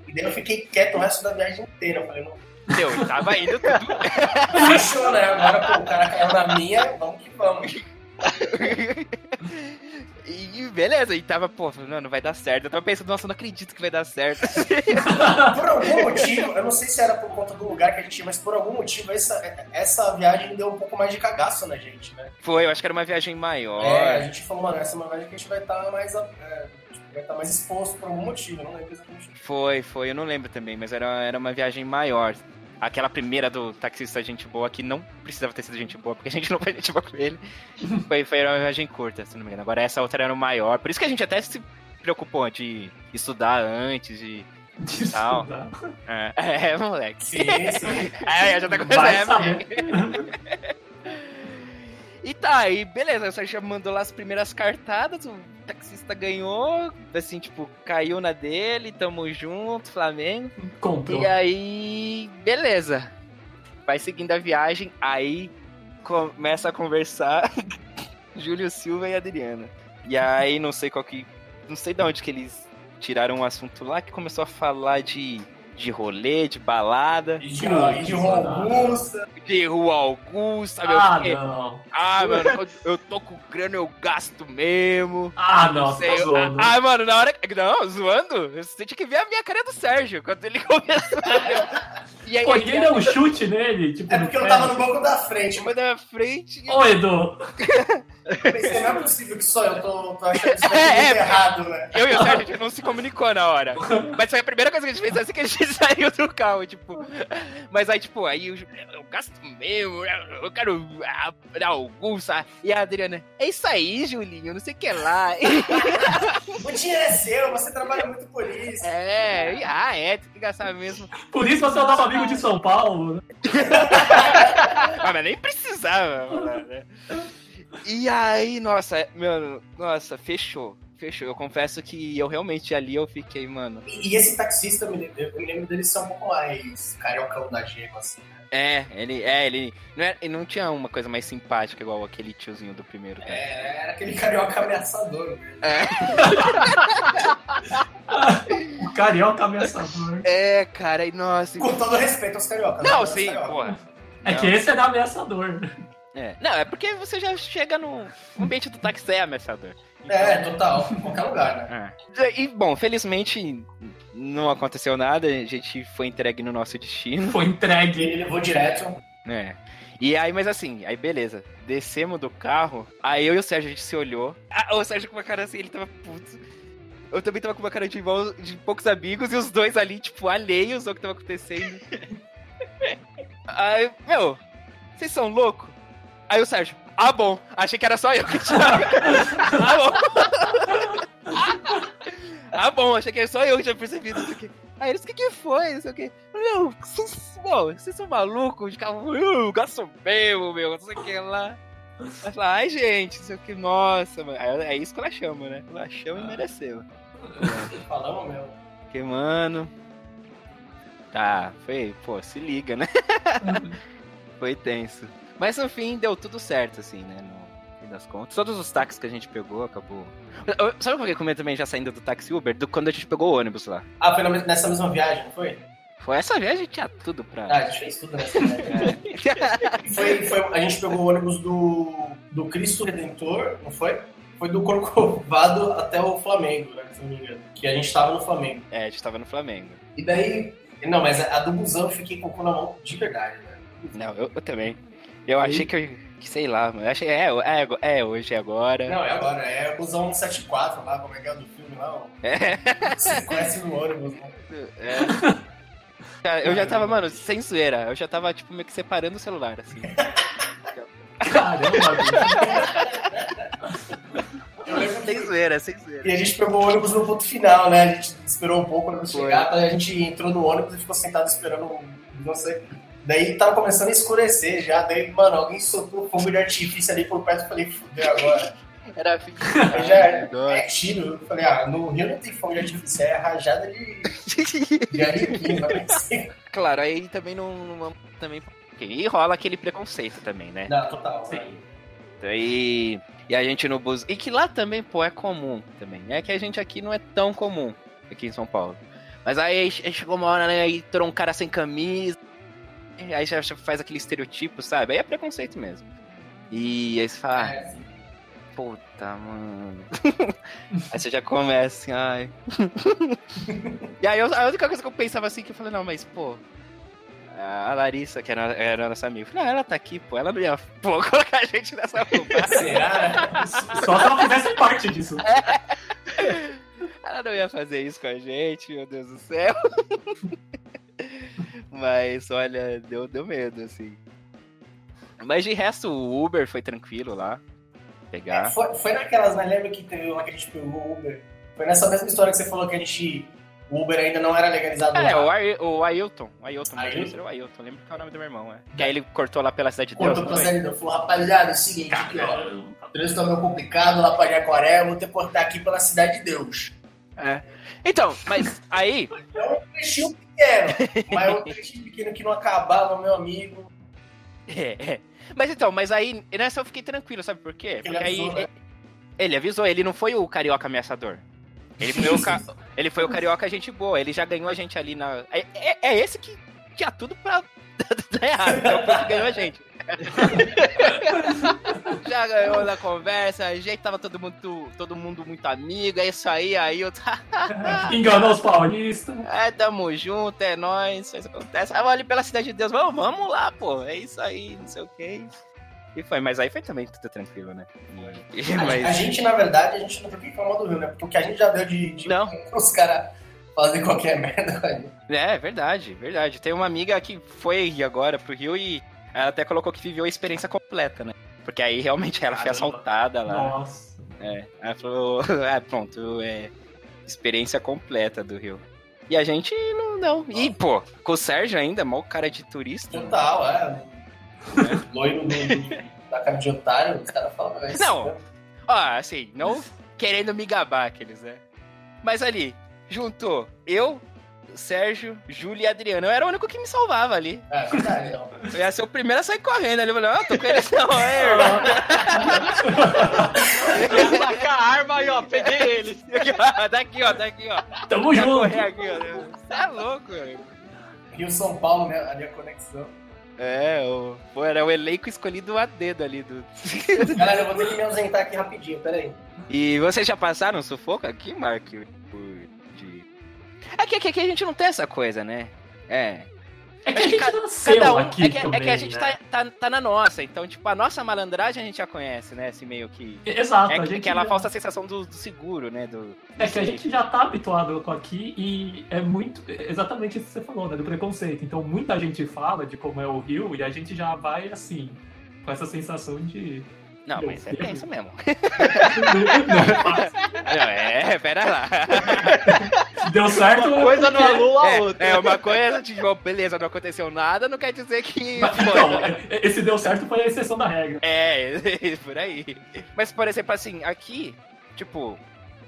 E daí eu fiquei quieto o resto da viagem inteira, eu falei, não, Meu, tava indo tudo. fechou, né? Agora, pô, o cara caiu na minha, vamos que vamos. [laughs] E beleza, e tava, pô, não, não vai dar certo. Eu tava pensando, nossa, eu não acredito que vai dar certo. [laughs] Por algum motivo, eu não sei se era por conta do lugar que a gente ia, mas por algum motivo essa, essa viagem deu um pouco mais de cagaço na gente, né? Foi, eu acho que era uma viagem maior. É, a gente falou, mano, essa é uma viagem que a gente vai estar mais, é, vai estar mais exposto por algum motivo, não lembro exatamente. Foi, foi, eu não lembro também, mas era, era uma viagem maior. Aquela primeira do taxista gente boa, que não precisava ter sido gente boa, porque a gente não foi gente boa com ele. Foi, foi uma viagem curta, se não me engano. Agora essa outra era maior. Por isso que a gente até se preocupou de estudar antes, de. Tal. É, [laughs] é moleque. Sim, sim. [laughs] É, já tá começando. É. [laughs] E tá, aí beleza, o Sérgio já mandou lá as primeiras cartadas, o taxista ganhou, assim, tipo, caiu na dele, tamo junto, Flamengo. Comprou. E aí, beleza. Vai seguindo a viagem, aí começa a conversar [laughs] Júlio Silva e Adriana. E aí, não sei qual que. Não sei de onde que eles tiraram um assunto lá que começou a falar de, de rolê, de balada, E de, e de Rua Augusta. de Rua Augusta, meu Ah, não. Ah, mano, eu tô com grana, eu gasto mesmo. Ah, não, Sei, tá zoando. Ah, mano, na hora. Não, zoando? Você tinha que ver a minha cara do Sérgio quando ele [laughs] começou. E aí, Pô, aí, ninguém deu um chute nele, tipo, É porque eu tava no banco da frente, uma da frente. Ô, Edu, eu pensei, não é possível que só eu tô, tô achando isso [laughs] É, é. errado, né? Eu e o Sérgio, a gente não se comunicou na hora. Mas foi a primeira coisa que a gente fez assim que a gente [laughs] saiu do carro, tipo. Mas aí, tipo, aí gasto mesmo, eu quero ah, dar Augusta. E a Adriana, é isso aí, Julinho, não sei o que lá. [laughs] O dinheiro é seu, você trabalha muito por isso. É, e- ah, é, tem que gastar mesmo. por isso você é o nosso amigo de São Paulo. né? [laughs] Ah, mas nem precisava, mano. E aí, nossa, meu, nossa, fechou. Fechou. Eu confesso que eu realmente ali eu fiquei, mano. E, e esse taxista, eu me lembro, eu me lembro dele ser um pouco mais cariocão da gema, assim, né? É, ele, é, ele não, era, ele não tinha uma coisa mais simpática igual aquele tiozinho do primeiro. cara. É, era aquele carioca ameaçador, né? [laughs] O carioca ameaçador. É, cara, e nossa. Com todo respeito aos cariocas. Não, aos sim, cariocas. porra. É que esse era ameaçador. É. Não, é porque você já chega no o ambiente do táxi é ameaçador. É, total. [laughs] Em qualquer lugar, né? É. E, bom, felizmente não aconteceu nada, a gente foi entregue no nosso destino. Foi entregue. Ele levou direto. É. E aí, mas assim, aí beleza. Descemos do carro, aí eu e o Sérgio, a gente se olhou. Ah, o Sérgio com uma cara assim, ele tava puto. Eu também tava com uma cara de, irmão, de poucos amigos e os dois ali, tipo, alheios ao que tava acontecendo. [laughs] aí, meu, vocês são loucos? Aí o Sérgio, ah bom, achei que era só eu que tinha. [laughs] ah bom. ah bom, achei que era só eu que tinha percebido isso aqui. Aí eles, o que que foi? Não sei o que. Meu, vocês, são malucos? Carro, uh, gasto mesmo, meu, não sei o que lá. Fala, ai gente, não sei o que, nossa, mano. É isso que ela chama, né? Ela chama e mereceu. Falamos mesmo. Porque, mano. Tá, foi, pô, se liga, né? [laughs] foi tenso. Mas no fim deu tudo certo, assim, né? No fim das contas. Todos os táxis que a gente pegou acabou. Sabe por que eu comento também já saindo do táxi Uber? Do quando a gente pegou o ônibus lá. Ah, foi nessa mesma viagem, não foi? Foi essa viagem tinha tudo pra. Ah, a gente fez tudo nessa viagem. [laughs] Foi, foi, a gente pegou o ônibus do, do Cristo Redentor, não foi? Foi do Corcovado até o Flamengo, né? Se não me engano. Que a gente tava no Flamengo. É, a gente tava no Flamengo. E daí. Não, mas a do busão eu fiquei com o cu na mão de verdade, né? Não, eu, eu também. Eu achei que eu. Que sei lá, mano. Eu achei. É, é, é hoje, é agora. Não, é agora, é o busão 174 lá, como é que é do filme lá? ó. É. [laughs] Você conhece no ônibus, né? É. Eu já tava, mano, sem zoeira. Eu já tava, tipo, meio que separando o celular, assim. Caramba. Eu lembro Sem zoeira, sem zoeira. E a gente pegou o ônibus no ponto final, né? A gente esperou um pouco o ônibus Foi. chegar, a gente entrou no ônibus e ficou sentado esperando, não sei. Daí tava começando a escurecer já, daí, mano, alguém soltou fogo de artifício ali por perto, eu falei, fudeu agora. Era Aí já é, [laughs] é tiro, eu falei, ah, no Rio não tem fogo de artifício, é rajada de, [laughs] de ser. [laughs] Claro, aí também não. não- também, e rola aquele preconceito também, né? Não, total. Sim. E, e a gente no bus. E que lá também, pô, é comum também. É que a gente aqui não é tão comum, aqui em São Paulo. Mas aí, aí chegou uma hora, né? Aí entrou um cara sem camisa. Aí já faz aquele estereotipo, sabe? Aí é preconceito mesmo. E aí você fala, ah, É, puta, mano. [laughs] aí você já começa assim, ai. e aí eu- a única coisa que eu pensava assim, que eu falei, não, mas, pô. A Larissa, que era, era a nossa amiga, falei, não, ela tá aqui, pô, ela não ia pô, [laughs] colocar a gente nessa roupa. [laughs] Será? Só se ela fizesse parte disso. Ela não ia fazer isso com a gente, meu Deus do céu. Mas, olha, deu, deu medo, assim. Mas de resto, o Uber foi tranquilo lá. Pegar. Foi, foi naquelas, né? Lembra que teve uma que a gente pegou o Uber? Foi nessa mesma história que você falou que a gente. O Uber ainda não era legalizado É, lá. o, Ai- o Ailton. O Ailton, o Ailton? era o Ailton. Lembro que é o nome do meu irmão, é. Que aí ele cortou lá pela cidade de Deus. Cortou não pra foi? saída, falou, rapaziada, é o seguinte, aqui, ó. O trânsito tá meio complicado lá pra Jacaré, eu vou ter que cortar aqui pela Cidade de Deus. É. Então, mas aí. É um trechinho pequeno, mas é um trechinho pequeno que não acabava, meu amigo. É, é. Mas então, mas aí, nessa eu fiquei tranquilo, sabe por quê? Ele Porque aí. avisou, né? ele- Ele avisou, ele não foi o carioca ameaçador. Ele foi o, ca- ele foi o carioca gente boa, ele já ganhou a gente ali na. É, é- é esse que tinha tudo pra [laughs] dar errado, então foi o que ganhou a gente. [laughs] já ganhou na conversa, a gente tava todo mundo, todo mundo muito amigo, é isso aí, aí eu [laughs] Enganou os paulistas. É, tamo junto, é nóis, isso acontece. Ah, vou ali pela cidade de Deus, vamos, vamos lá, pô, é isso aí, não sei o que. E foi, mas aí foi também tudo tranquilo, né? [laughs] E- A, mas- a gente, na verdade, a gente não tem que falar do Rio, né? Porque o que a gente já deu de. de Não. Os caras fazem qualquer merda. É, verdade, verdade. Tem uma amiga que foi agora pro Rio e ela até colocou que viveu a experiência completa, né? Porque aí realmente ela foi Caramba. assaltada lá. Nossa. É, ela falou, [laughs] ah, pronto, é experiência completa do Rio. E a gente não, não. E, pô, com o Sérgio ainda, mó cara de turista. Total, é. [laughs] [laughs] Loiro do, do- da cara de otário, os caras falam. "Mas Não. Ó, assim, não querendo me gabar aqueles, né? Mas ali, juntou eu, Sérgio, Júlio e Adriano. Eu era o único que me salvava ali. É verdade, então. Eu ia ser o primeiro a sair correndo ali. Eu falei, ah, tô com eles não, é, irmão. Taca a arma aí, ó, peguei [laughs] ó, daqui, ó, daqui, ó. Tamo Já junto. aqui, ó. É louco, velho. Rio São Paulo, né? Ali a conexão. É, o, pô, era o elenco escolhido a dedo ali do. Galera, eu vou ter que me ausentar aqui rapidinho, peraí. E vocês já passaram sufoco aqui, Mark? Por, de... Aqui, aqui, a gente não tem essa coisa, né? É. É que a que gente cada- nasceu Cada um, aqui é, que, é que a gente né? tá, tá, tá na nossa, então, tipo, a nossa malandragem a gente já conhece, né? Esse meio que. Exato, É a que- gente aquela já- falsa sensação do, do seguro, né? Do, É que a gente já tá habituado com aqui e é muito exatamente isso que você falou, né? Do preconceito. Então muita gente fala de como é o Rio e a gente já vai assim, com essa sensação de. Não, mas é tenso mesmo. [laughs] [laughs] É. Não, é, pera lá. [laughs] Deu certo. Uma coisa não anula a outra. É, é uma coisa, tipo, beleza, não aconteceu nada, não quer dizer que. Mas, então, é- esse deu certo foi a exceção da regra. É, [laughs] por aí. Mas, por exemplo, assim, aqui, tipo.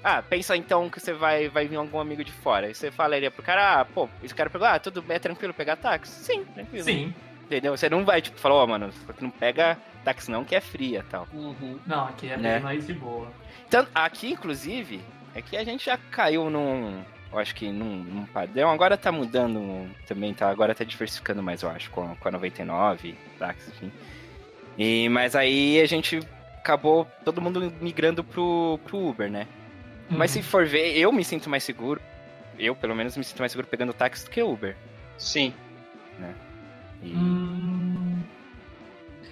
Ah, pensa então que você vai, vai vir algum amigo de fora. E você falaria pro cara, ah, pô, esse cara pegou, ah, tudo é tranquilo pegar táxi? Sim, tranquilo. Sim. Entendeu? Você não vai, tipo, falar, ó, mano, não pega táxi não, que é fria tal. Uhum. Não, aqui é Né? mais de boa. Então, aqui, inclusive, é que a gente já caiu num. Eu acho que num, num padrão. Agora tá mudando também, tá? Agora tá diversificando mais, eu acho, com a, com a 99, táxi, enfim. E, mas aí a gente acabou todo mundo migrando pro, pro Uber, né? Mas se Uhum. for ver, eu me sinto mais seguro. Eu, pelo menos, me sinto mais seguro pegando táxi do que Uber. Sim. E- Hum,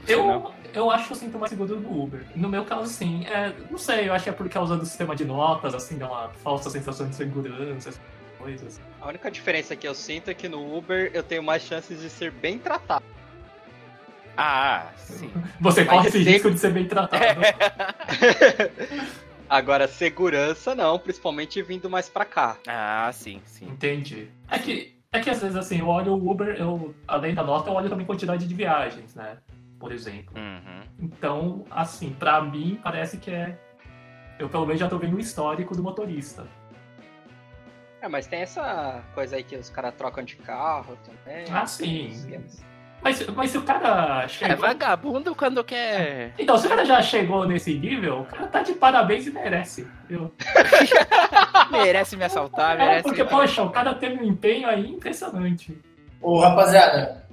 eu, não? eu acho que eu sinto mais seguro no Uber. No meu caso, sim. É, não sei, eu acho que é por causa do sistema de notas, assim, dá uma falsa sensação de segurança, essas coisas. A única diferença que eu sinto é que no Uber eu tenho mais chances de ser bem tratado. Ah, sim. [laughs] Você Mas corre esse se- risco de ser bem tratado. [laughs] Agora, segurança não, principalmente vindo mais pra cá. Ah, sim, sim. Entendi. É que, é que às vezes, assim, eu olho o Uber, eu, além da nota, eu olho também quantidade de viagens, né? Por exemplo. Uhum. Então, assim, pra mim, parece que é. Eu pelo menos já tô vendo o histórico do motorista. É, mas tem essa coisa aí que os caras trocam de carro também. Ah, sim. Mas, mas se o cara É chegou. vagabundo quando quer. Então, se o cara já chegou nesse nível, o cara tá de parabéns e merece. Viu? [laughs] merece me assaltar, É, merece. porque, poxa, o cara teve um empenho aí impressionante. Ô, rapaziada,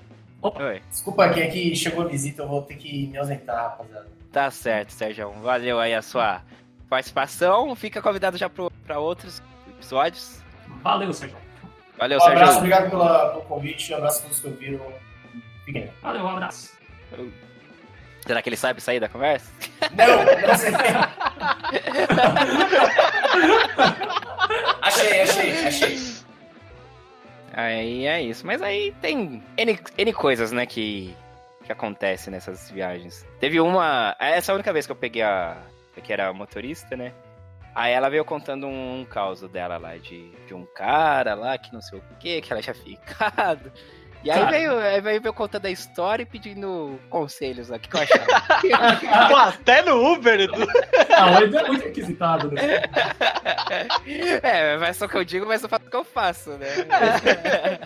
Oi. desculpa aqui, é que chegou a visita, eu vou ter que me ausentar, rapaziada. Tá certo, Sérgio. Valeu aí a sua participação. Fica convidado já pro, pra outros episódios. Valeu, Sérgio. Valeu, Um abraço, Sérgio. obrigado pela, pelo convite, um abraço a todos que ouviram. Fiquem bem. Valeu, um abraço. Será que ele sabe sair da conversa? Não, [laughs] não sei. [laughs] achei, achei, achei. Aí é isso. Mas aí tem N, N coisas, né, que, que acontecem nessas viagens. Teve uma. Essa é a única vez que eu peguei a. que era motorista, né? Aí ela veio contando um, caos dela lá, de, de um cara lá que não sei o que, que ela tinha [laughs] ficado. E aí Cara. veio, aí veio veio contando a história e pedindo conselhos o que, eu achava. [laughs] Pô, até no Uber, Edu. Ah, é muito requisitado, né? [laughs] É, mas só o que eu digo, mas eu faço o que eu faço, né?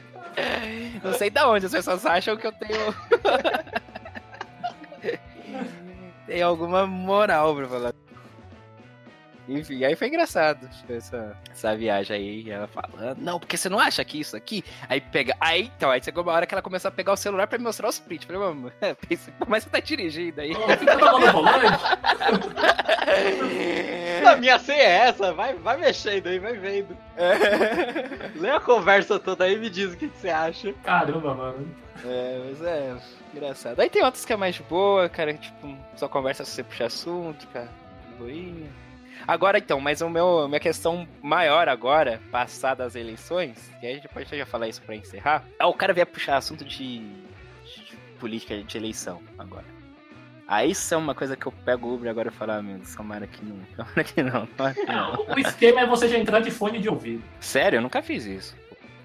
[laughs] Não sei da onde as pessoas acham que eu tenho. Tem alguma moral pra falar. Enfim, aí foi engraçado essa, essa viagem aí, ela falando, não, porque você não acha que isso aqui? Aí pega. Aí então, aí chegou uma hora que ela começou a pegar o celular pra me mostrar os prints. Falei, mano, [laughs] pô, mas você tá dirigindo aí. No volante. [laughs] A minha senha é essa, vai, vai mexendo aí, vai vendo. [laughs] Lê a conversa toda aí e me diz o que, que você acha. Caramba, mano. É, mas é engraçado. Aí tem outras que é mais boa, cara, que, tipo, só conversa se você puxa assunto, cara. Boinha. Agora então, mas o meu, minha questão maior agora, passada as eleições, e a gente pode já falar isso pra encerrar, é o cara vier puxar assunto de, de política de eleição agora. Aí isso é uma coisa que eu pego o Uber agora e falo, ah, meu [laughs] tomara que não, tomara que não, tomara que não. O esquema é você já entrar de fone de ouvido. Sério, eu nunca fiz isso.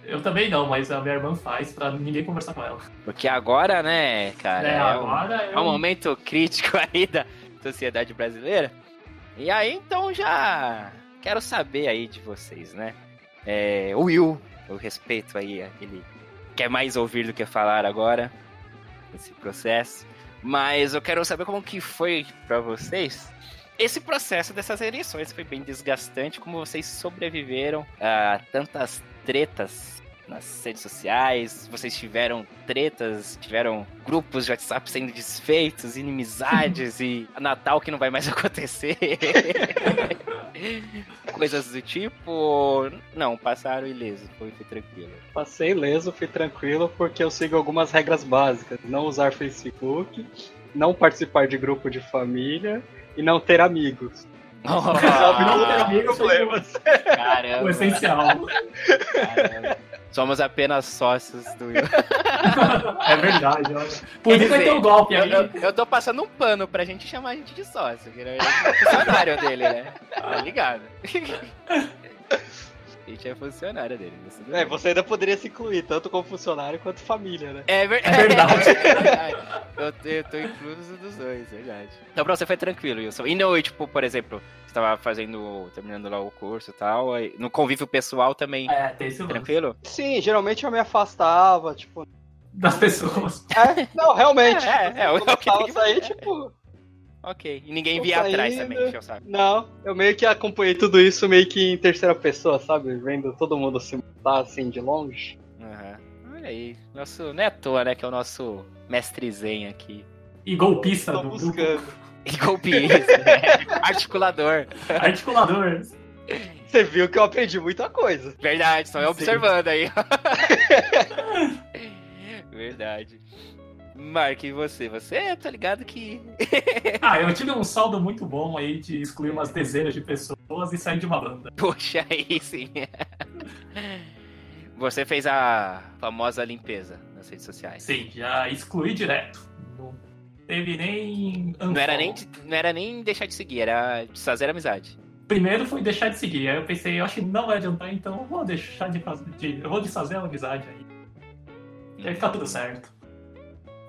Eu também não, mas a minha irmã faz pra ninguém conversar com ela. Porque agora, né, cara, é, é um- agora É um momento crítico [laughs] aí da sociedade brasileira. E aí, então, já quero saber aí de vocês, né? É, o Will, eu respeito aí, ele quer mais ouvir do que falar agora, nesse processo. Mas eu quero saber como que foi pra vocês esse processo dessas eleições. Foi bem desgastante, como vocês sobreviveram a tantas tretas nas redes sociais? Vocês tiveram tretas, tiveram grupos de WhatsApp sendo desfeitos, inimizades e [laughs] Natal que não vai mais [laughs] acontecer? Coisas do tipo. Não, passaram ileso, foi, foi tranquilo. Passei ileso, fui tranquilo, porque eu sigo algumas regras básicas. Não usar Facebook, não participar de grupo de família e não ter amigos. Resolve não ter amigos, problemas. Caramba. O essencial. Caramba. Somos apenas sócios do [laughs] É verdade, olha. Por isso vai ter um golpe eu, aí. eu, eu tô passando um pano pra gente chamar a gente de sócio. que ele é funcionário dele, né? Tá ligado? [laughs] A gente é funcionário dele. tudo É, bem. você ainda poderia se incluir, tanto como funcionário quanto família, né? É, ver- É verdade. [laughs] é verdade. Eu, tô- eu tô incluso dos dois, verdade. Então pra você foi tranquilo, Wilson. E não, e, tipo, por exemplo, você tava fazendo, terminando lá o curso e tal, aí no convívio pessoal também, É, tem lance tranquilo? Sim, geralmente eu me afastava, tipo. das pessoas. É, não, realmente. É, é, é o- é que sair, tipo. Ok. E ninguém Tô via atrás saindo. também, encheu o saco. Não, eu meio que acompanhei tudo isso meio que em terceira pessoa, sabe? Vendo todo mundo se matar assim de longe. Aham. Olha aí. Nosso, não é à toa, né? Que é o nosso mestre zen aqui. E golpista do buscando. [laughs] E golpista, né? [laughs] Articulador. Articulador. Você viu que eu aprendi muita coisa. Verdade, só eu observando aí. [laughs] Verdade. Mark, e você? Você, tá ligado que. [laughs] Ah, eu tive um saldo muito bom aí de excluir umas dezenas de pessoas e sair de uma banda. Poxa, aí sim. Você fez a famosa limpeza nas redes sociais. Sim, já excluí direto. Não teve nem. Não era, nem, não era nem deixar de seguir, era desfazer amizade. Primeiro foi deixar de seguir. Aí eu pensei, eu acho que não vai adiantar, então eu vou deixar de fazer. de- eu vou desfazer a amizade aí. E aí fica tudo certo.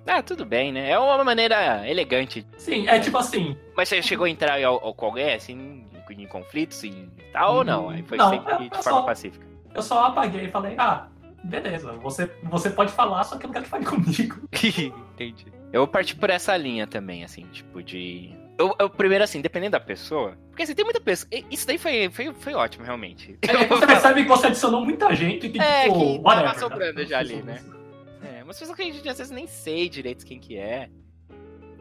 Ah, tudo bem, né? É uma maneira elegante. Sim, é tipo assim. Mas você chegou a entrar ao, ao, com alguém, assim, em, em conflitos e tal, ou não? Aí foi Não, sempre é- de é forma só- pacífica. Eu só apaguei e falei, ah, beleza, você, você pode falar, só que eu não quero que fale comigo. [laughs] Entendi. Eu parti por essa linha também, assim, tipo, de. Eu, eu, primeiro, assim, dependendo da pessoa. Porque assim, tem muita pessoa. Isso daí foi, foi, foi ótimo, realmente. Aí você percebe que você adicionou muita gente que, É, tipo, que tava whatever, sobrando né? já ali, né? É, umas pessoas que a gente às vezes nem sei direito quem que é.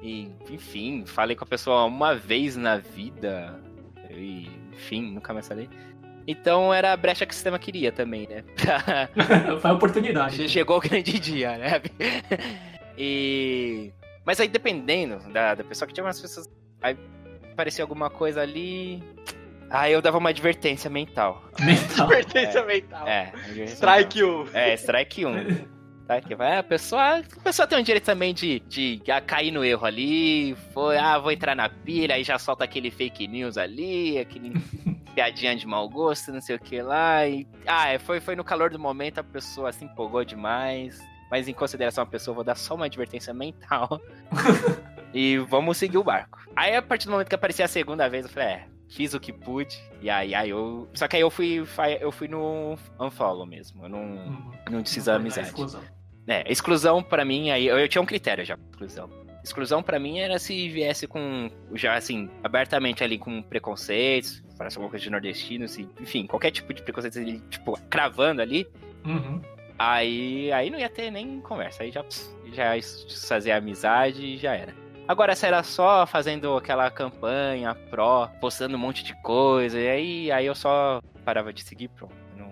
E, enfim, falei com a pessoa uma vez na vida. E, enfim, nunca mais falei. Então era a brecha que o sistema queria também, né? [laughs] [laughs] Foi a oportunidade. Chegou o grande [laughs] dia, né? E. Mas aí dependendo da, da pessoa que tinha umas pessoas. Aí aparecia alguma coisa ali. Aí eu dava uma advertência mental. Mental. Advertência mental. É, advertência Strike 1. mental. É, strike 1. Tá? Que vai, a pessoa, a pessoa tem um direito também de, de ah, cair no erro ali. Foi, ah, vou entrar na pilha, aí já solta aquele fake news ali, aquele [laughs] piadinha de mau gosto, não sei o que lá. E, ah, é, foi, foi no calor do momento, a pessoa se empolgou demais. Mas em consideração a pessoa, vou dar só uma advertência mental. [laughs] [laughs] e vamos seguir o barco. Aí a partir do momento que aparecia a segunda vez, eu falei, é, fiz o que pude. E aí, aí eu. Só que aí eu fui, eu fui no unfollow mesmo. Eu não, Hum, não desfiz a amizade. Exclusão. É, exclusão pra mim, aí eu, eu tinha um critério já, exclusão. Exclusão pra mim era se viesse com, já assim, abertamente ali com preconceitos, parece alguma coisa de nordestino, assim, enfim, qualquer tipo de preconceito, ali, tipo, cravando ali, Uhum. aí, aí não ia ter nem conversa, aí já, já fazer amizade e já era. Agora, se era só fazendo aquela campanha pró, postando um monte de coisa, e aí, aí eu só parava de seguir, pronto. Não,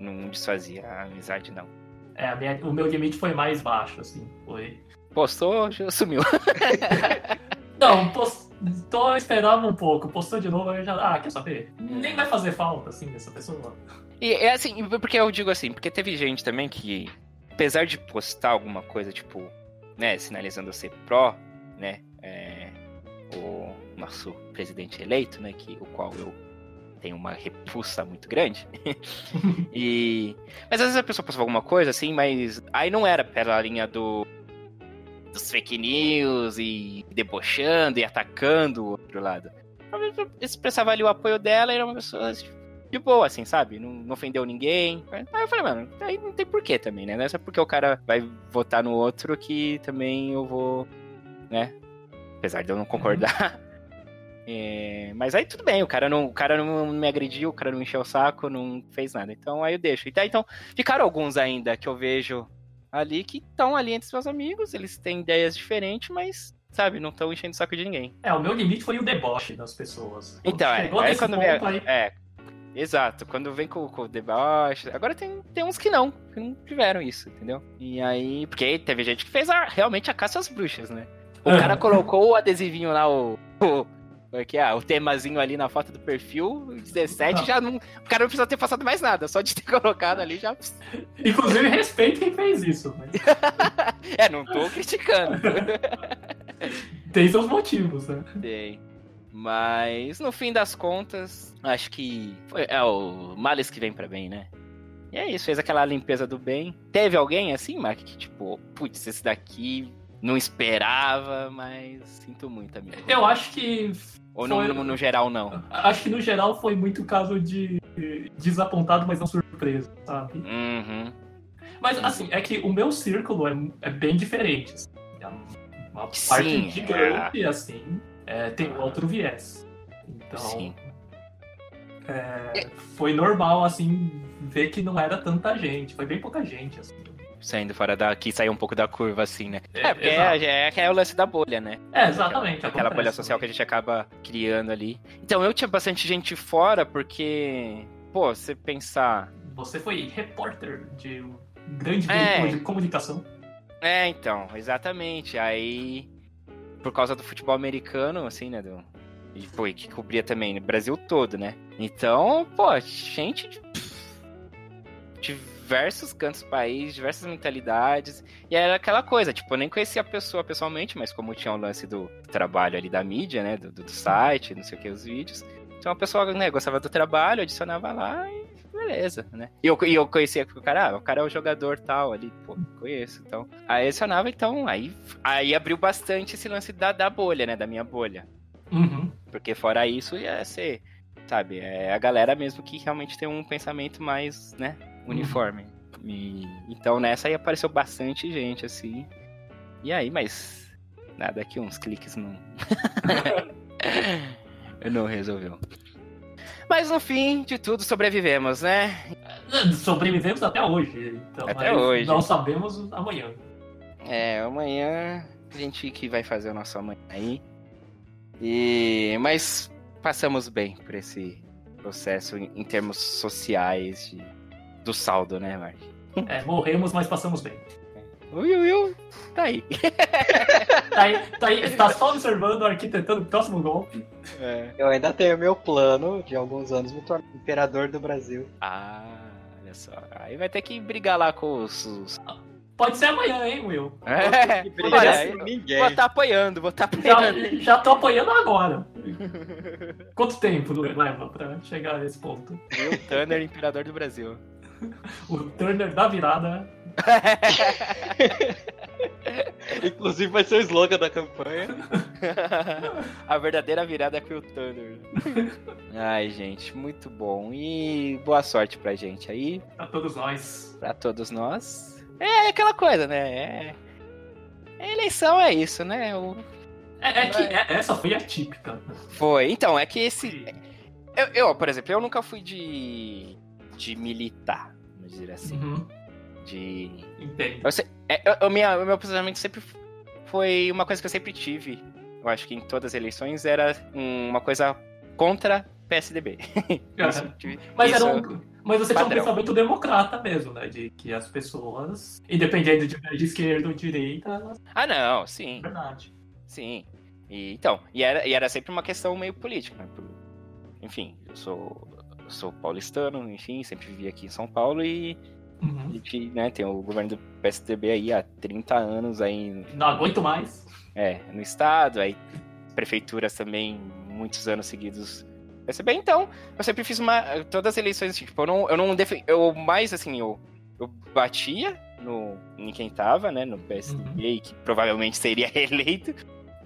não desfazia a amizade, não. É, minha- o meu limite foi mais baixo, assim. Foi. Postou, já sumiu. [laughs] Não, postou, esperava um pouco. Postou de novo, aí eu já. Ah, quer saber? Nem vai fazer falta, assim, dessa pessoa. E é assim, porque eu digo assim, porque teve gente também que, apesar de postar alguma coisa, tipo, né, sinalizando ser pró, né, é, o nosso presidente eleito, né, que, o qual eu tenho uma repulsa muito grande. [laughs] e, mas às vezes a pessoa postava alguma coisa assim, mas aí não era pela linha do dos fake news e debochando e atacando o outro lado. Expressava ali o apoio dela e era uma pessoa tipo, de boa, assim, sabe? Não, não ofendeu ninguém. Aí eu falei, mano, aí não tem porquê também, né? Não é só porque o cara vai votar no outro que também eu vou, né? Apesar de eu não concordar. [laughs] É, mas aí tudo bem, o cara, não, o cara não me agrediu, o cara não encheu o saco, não fez nada. Então aí eu deixo. Então, então ficaram alguns ainda que eu vejo ali que estão ali entre os meus amigos, eles têm ideias diferentes, mas, sabe, não estão enchendo o saco de ninguém. É, o meu limite foi o deboche das pessoas. Então, é, aí quando ponto, vem, aí- é, exato, quando vem com, com o deboche, agora tem, tem uns que não, que não tiveram isso, entendeu? E aí, porque teve gente que fez a- realmente a caça às bruxas, né? O cara colocou o adesivinho lá, o, o, o que é, o temazinho ali na foto do perfil, 17, Não. já não, o cara não precisa ter passado mais nada, só de ter [laughs] colocado ali já... [laughs] Inclusive, respeito quem fez isso. Mas É, não tô criticando. [laughs] tem seus motivos, né? Tem. Mas no fim das contas, acho que foi, é o males que vem pra bem, né? E é isso, fez aquela limpeza do bem. Teve alguém assim, Mark, que tipo, putz, esse daqui não esperava, mas sinto muito, amigo. Eu acho que. Ou no, foi- no, no geral, não. Acho que no geral foi muito caso de desapontado, mas não surpresa, sabe? Uhum. Mas assim, é que o meu círculo é, é bem diferente. assim. É Uma parte Sim, gigante, assim, é, tem outro viés. Então, Sim. é, foi normal, assim, ver que não era tanta gente. Foi bem pouca gente, assim. Saindo fora da. que saiu um pouco da curva, assim, né? É, É, porque exato. é, é, é o lance da bolha, né? É, exatamente. Aquela acontece. bolha social que a gente acaba criando ali. Então, eu tinha bastante gente fora, porque. Pô, você pensar. Você foi repórter de um grande É. veículo de comunicação. É, então, exatamente. Aí, por causa do futebol americano, assim, né? Do, e, e que cobria também no Brasil todo, né? Então, pô, gente diversos cantos do país, diversas mentalidades. E era aquela coisa, tipo, eu nem conhecia a pessoa pessoalmente, mas como tinha o lance do trabalho ali da mídia, né? Do, do, do site, não sei o que, os vídeos. Então a pessoa, né, gostava do trabalho, adicionava lá e beleza, né? E eu, e eu conhecia o cara, ah, o cara é o jogador tal ali, pô, conheço, então. Aí adicionava, então, aí, aí abriu bastante esse lance da, da bolha, né? Da minha bolha. Uhum. Porque fora isso ia ser, sabe, é a galera mesmo que realmente tem um pensamento mais, né, uniforme. E, então nessa aí apareceu bastante gente, assim. E aí, mas nada que uns cliques não. [laughs] não resolveu. Mas no fim de tudo sobrevivemos, né? Sobrevivemos até hoje. Então, Até hoje. Não sabemos amanhã. É, amanhã a gente que vai fazer o nosso amanhã aí. E mas passamos bem por esse processo em, em termos sociais de- do saldo, né, Mark? É, morremos, mas passamos bem. O Will Will tá aí. [laughs] Tá aí, tá aí, tá só observando, arquitetando o próximo golpe. Eu ainda tenho meu plano de alguns anos me tornar imperador do Brasil. Ah, olha só. Aí vai ter que brigar lá com os. os... Pode ser amanhã, hein, Will? É, Que olha, brigar por ninguém. vou estar apoiando, vou estar Já, apoiando. já tô apoiando agora. [laughs] Quanto tempo leva pra chegar nesse ponto? Will Turner, imperador do Brasil. O Turner da virada. [laughs] Inclusive vai ser o slogan da campanha. A verdadeira virada é com o Thunder. Ai, gente, muito bom. E boa sorte pra gente aí, Pra todos nós. pra todos nós. É aquela coisa, né? É... A eleição é isso, né? O- É, é que é- essa foi atípica. Foi. Então, é que esse. Eu, eu, por exemplo, eu nunca fui de. De militar, vamos dizer assim. Uhum, De. entendo. Eu, é, eu- minha, meu posicionamento sempre foi uma coisa que eu sempre tive. Eu acho que em todas as eleições era um- uma coisa contra PSDB. Uhum. [laughs] Mas, isso- era um, mas você tinha um padrão. pensamento democrata mesmo, né? De que as pessoas, independente de, de esquerda ou direita, elas- Ah, não, sim, é verdade. sim. E, então, e era, e era sempre uma questão meio política. Né? Enfim, eu sou, sou paulistano, enfim, sempre vivi aqui em São Paulo e a Uhum. gente né, tem o governo do PSDB aí há 30 anos aí Não aguento mais. É, no estado, aí prefeituras também, muitos anos seguidos. PSB, então, eu sempre fiz uma. Todas as eleições, assim, tipo, eu não. Eu, não defen- eu mais assim, eu, eu batia no, em quem tava, né, no PSDB, e que provavelmente seria [laughs] reeleito,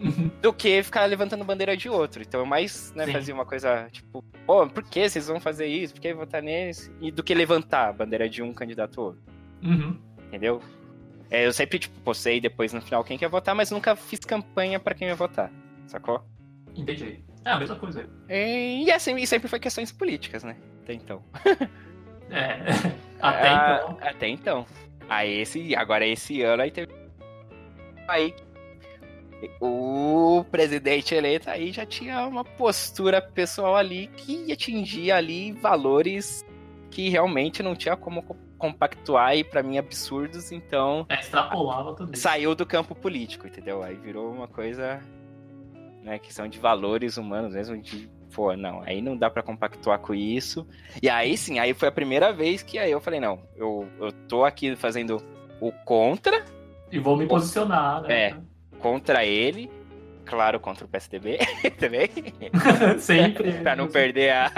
Uhum. [laughs] do que ficar levantando bandeira de outro. Então eu mais né, fazia uma coisa tipo, pô, por que vocês vão fazer isso? Por que votar nesse? E do que levantar a bandeira de um candidato ou outro Uhum. entendeu? É, eu sempre, tipo, postei depois no final quem quer votar, mas nunca fiz campanha pra quem ia votar, sacou? Entendi. É a mesma coisa. E, assim, e sempre foi questões políticas, né? Até então. [laughs] É. [laughs] Até Ah, então. Até então. Aí esse, agora esse ano aí teve. Aí o presidente eleito aí já tinha uma postura pessoal ali que atingia ali valores que realmente não tinha como co- compactuar e pra mim absurdos, então É, extrapolava tudo isso. saiu do campo político, entendeu? Aí virou uma coisa, né, que são de valores humanos mesmo, de, pô, não, aí não dá pra compactuar com isso. E aí sim, aí foi a primeira vez que aí eu falei, não, eu, eu tô aqui fazendo o contra, E vou me posicionar, né? É. contra ele, claro, contra o PSDB [laughs] também, [laughs] Sempre. pra não perder a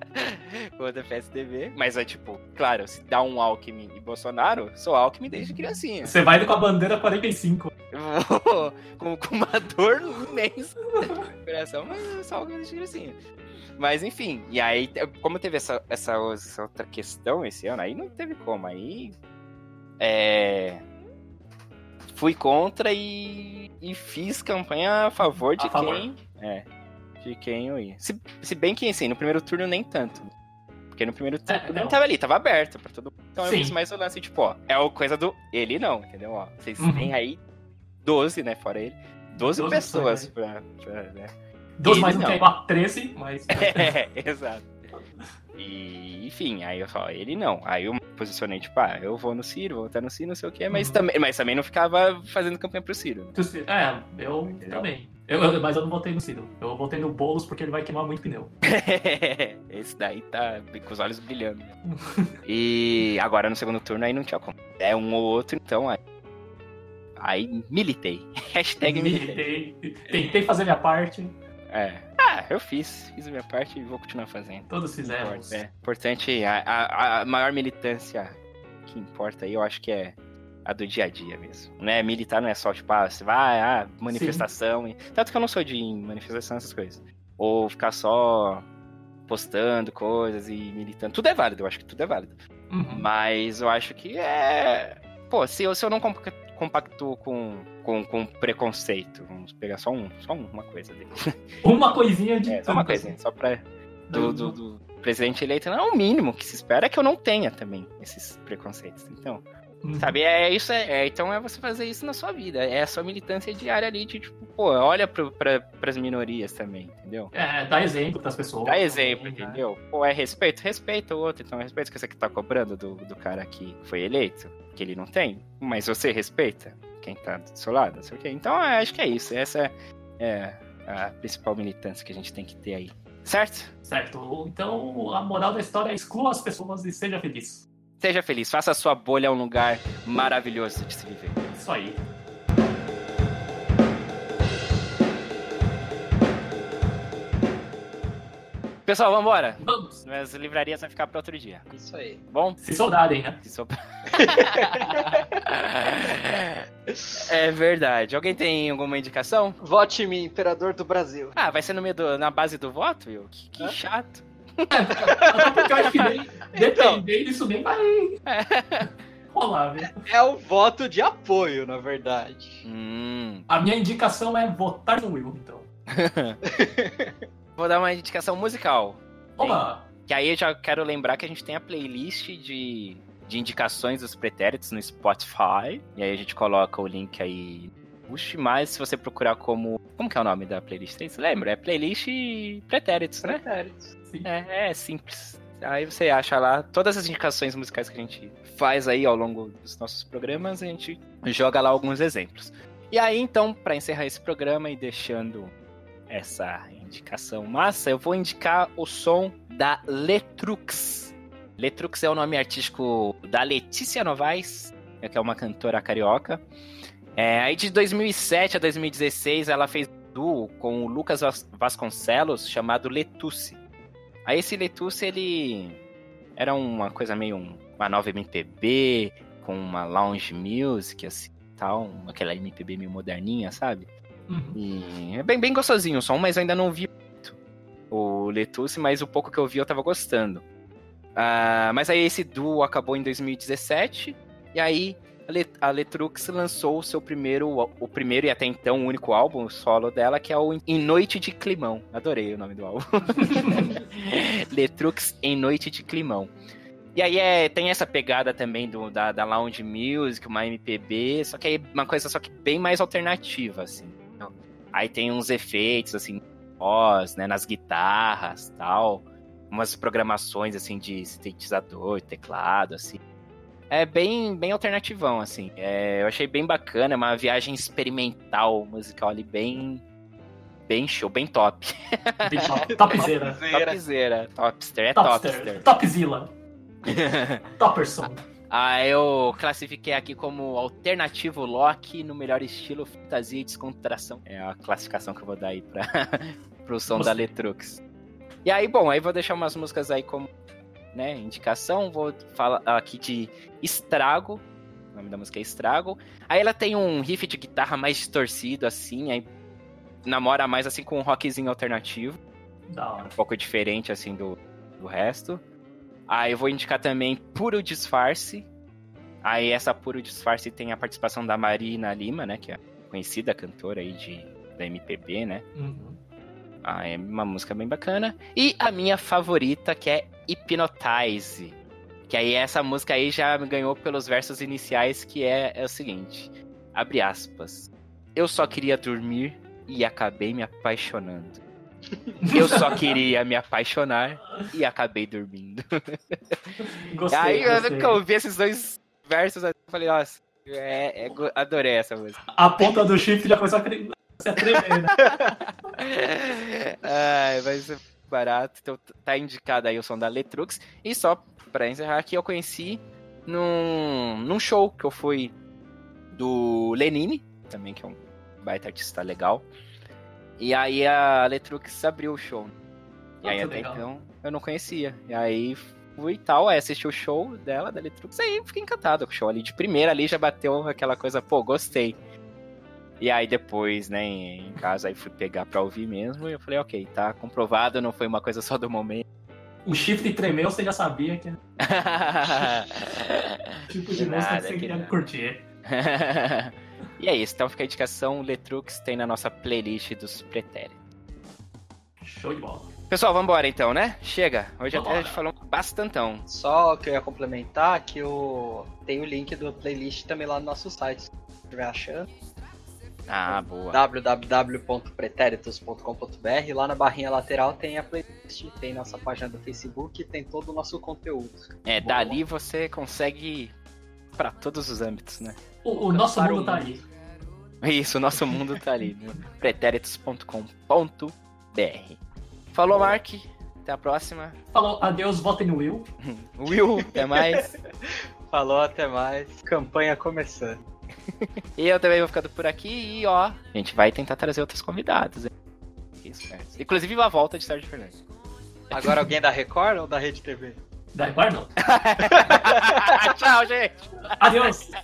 [laughs] contra o PSDB, mas é tipo, claro, se dá um Alckmin e Bolsonaro, sou Alckmin desde criancinha. Você vai com a bandeira 45. Eu vou com, com uma dor imensa no coração, mas eu só algo de assim. Mas enfim, e aí, como teve essa, essa, essa outra questão esse ano, aí não teve como. Aí. É. Fui contra e, e fiz campanha a favor de A favor. quem. É. De quem eu ia. Se, se bem que, assim, no primeiro turno nem tanto. Porque no primeiro turno É, não tava ali, tava aberto pra todo mundo. Então eu Sim. fiz mais o lance, tipo, ó, é a coisa do ele não, entendeu? Ó, vocês Uhum. têm aí 12, né, fora ele. 12, 12 pessoas opções, pra, pra, né? 12 Ele mais um não. a 13, mas. [laughs] É, exato. E, enfim, aí eu falo, ele não. Aí eu me posicionei, tipo, ah, eu vou no Ciro, vou votar no Ciro, não sei o quê, mas, Uhum. também, mas também não ficava fazendo campanha pro Ciro. É, eu Entendeu? também. Eu, eu- mas eu não votei no Ciro. Eu votei no Boulos porque ele vai queimar muito pneu. [laughs] Esse daí tá com os olhos brilhando. E agora no segundo turno aí não tinha como. É um ou outro, então aí. Aí militei. [laughs] Hashtag militei. Militei, tentei fazer minha parte, É. Ah, eu fiz. Fiz a minha parte e vou continuar fazendo. todos fizemos. É importante, a, a, a maior militância que importa aí, eu acho que é a do dia a dia mesmo. Né? Militar não é só, tipo, ah, você vai, ah, manifestação. Tanto que eu não sou de manifestação, essas coisas. Ou ficar só postando coisas e militando. Tudo é válido, eu acho que tudo é válido. Uhum. Mas eu acho que é. Pô, se eu, se eu não compa- compactuo com, com, com preconceito, vamos pegar só, um, só uma coisa dele. [laughs] Uma coisinha de. É, só uma coisinha, só pra do, do, do presidente eleito, não, é o mínimo que se espera é que eu não tenha também esses preconceitos. Então, Uhum. sabe, é isso, é, é- então é você fazer isso na sua vida, é a sua militância diária ali, de tipo, pô, olha pro, pra, pras minorias também, entendeu? É, dá exemplo pras pessoas. Dá exemplo, também, né? entendeu? Pô, é respeito, respeita o outro, então respeita o que você tá cobrando do, do cara que foi eleito, que ele não tem, mas você respeita quem tá do seu lado, não sei o quê. Então, acho que é isso, essa é a principal militância que a gente tem que ter aí. Certo? Certo. Então, a moral da história é exclua as pessoas e seja feliz. Seja feliz, faça a sua bolha um lugar maravilhoso de se viver. Isso aí. Pessoal, vambora. Vamos. Minhas livrarias vai ficar para outro dia. Isso aí. Bom? Se sobrarem, né? Se sobrar. [laughs] é verdade. Alguém tem alguma indicação? Vote em mim, imperador do Brasil. Ah, vai ser no meio do- na base do voto, Will? Que, que chato. Até porque eu acho que nem, [laughs] Então. dependendo disso nem vai [laughs] rolar, viu? É o voto de apoio, na verdade. Hum. A minha indicação é votar no Will, então. Vou dar uma indicação musical. Oba! Que aí eu já quero lembrar que a gente tem a playlist de, de indicações dos pretéritos no Spotify. E aí a gente coloca o link aí. Puxe, mas se você procurar como. Como que é o nome da playlist? Você lembra? É playlist pretéritos, né? Pretéritos. Sim. É, é simples. Aí você acha lá todas as indicações musicais que a gente faz aí ao longo dos nossos programas, a gente joga lá alguns exemplos. E aí, então, para encerrar esse programa e deixando essa indicação massa, eu vou indicar o som da Letrux. Letrux é o nome artístico da Letícia Novaes, que é uma cantora carioca. É, aí de 2007 a 2016 ela fez duo com o Lucas Vas- Vasconcelos chamado Letusse. Aí esse Letusse ele era uma coisa meio um- uma nova MPB com uma lounge music assim, tal, aquela MPB meio moderninha, sabe? Uhum. E é bem, bem gostosinho o som, mas eu ainda não vi muito o Letusse, mas o pouco que eu vi eu tava gostando. Ah, mas aí esse duo acabou em 2017, e aí a Letrux lançou o seu primeiro, o primeiro e até então único álbum solo dela, que é o Em Noite de Climão. Adorei o nome do álbum. [laughs] Letrux Em Noite de Climão. E aí é, tem essa pegada também do, da, da lounge music, uma MPB, só que aí uma coisa só que bem mais alternativa, assim. Aí tem uns efeitos, assim, voz, né, nas guitarras tal. Umas programações, assim, de sintetizador, teclado, assim. É bem, bem alternativão, assim. É, eu achei bem bacana, é uma viagem experimental musical ali, bem. Bem show, bem top. Bem top. [laughs] Topzera. Topzera. Topster, é Topster. Topster. Topzilla. [laughs] Topperson. Ah, eu classifiquei aqui como alternativo Loki no melhor estilo fantasia e descontração. É a classificação que eu vou dar aí pra, [laughs] pro som Nossa. da Letrux. E aí, bom, aí vou deixar umas músicas aí como né, indicação. Vou falar aqui de Estrago. O nome da música é Estrago. Aí ela tem um riff de guitarra mais distorcido, assim, aí namora mais assim com um rockzinho alternativo Da hora. um pouco diferente assim do, do resto. Aí eu vou indicar também Puro Disfarce. Aí essa Puro Disfarce tem a participação da Marina Lima, né, que é conhecida cantora aí de da MPB, né? Uhum. Ah, é uma música bem bacana. E a minha favorita, que é Hypnotize. Que aí essa música aí já me ganhou pelos versos iniciais, que é, é o seguinte. Abre aspas. Eu só queria dormir e acabei me apaixonando. Eu só queria me apaixonar e acabei dormindo. Gostei, aí eu gostei. nunca ouvi esses dois versos, eu falei, nossa, é, é adorei essa música. A ponta do chifre já começou a, tremer, né? [laughs] Ai, vai ser barato. Então tá indicado aí o som da Letrux. E só pra encerrar aqui, eu conheci num, num show que eu fui do Lenine, também que é um baita artista legal. E aí a Letrux abriu o show. E Ah, aí até legal. então eu não conhecia. E aí fui e tal, aí assisti o show dela, da Letrux, aí fiquei encantado com o show ali. De primeira ali já bateu aquela coisa, pô, gostei. E aí depois, né, em casa, aí fui pegar pra ouvir mesmo, e eu falei, ok, tá comprovado, não foi uma coisa só do momento. O chifre tremeu, você já sabia que é [laughs] tipo de Que música que você que queria curtir. [laughs] e é isso, então fica a indicação, Letrux tem na nossa playlist dos pretéritos. Show de bola. Pessoal, vambora então, né? Chega. Hoje até a Vambora. gente falou bastantão. Só que eu ia complementar que o... tem o link do playlist também lá no nosso site. Se estiver achando, Ah, boa. www.pretéritos.com.br. Lá na barrinha lateral tem a playlist, tem nossa página do Facebook e tem todo o nosso conteúdo. É, Boa. dali você consegue pra todos os âmbitos, né? O, o nosso Para o mundo tá mundo. aí. Isso, o nosso mundo tá ali, né? [laughs] pretéritos.com.br. Falou, Mark. Até a próxima. Falou, adeus, votem no Will. [laughs] Will, até mais. [laughs] Falou, até mais. Campanha começando. E eu também vou ficando por aqui e ó, a gente vai tentar trazer outros convidados. hein? Espertos. Inclusive a volta de Sérgio Fernandes. Agora alguém da Record ou da Rede TV? Da Record, não. [laughs] Tchau, gente! Adeus. [laughs]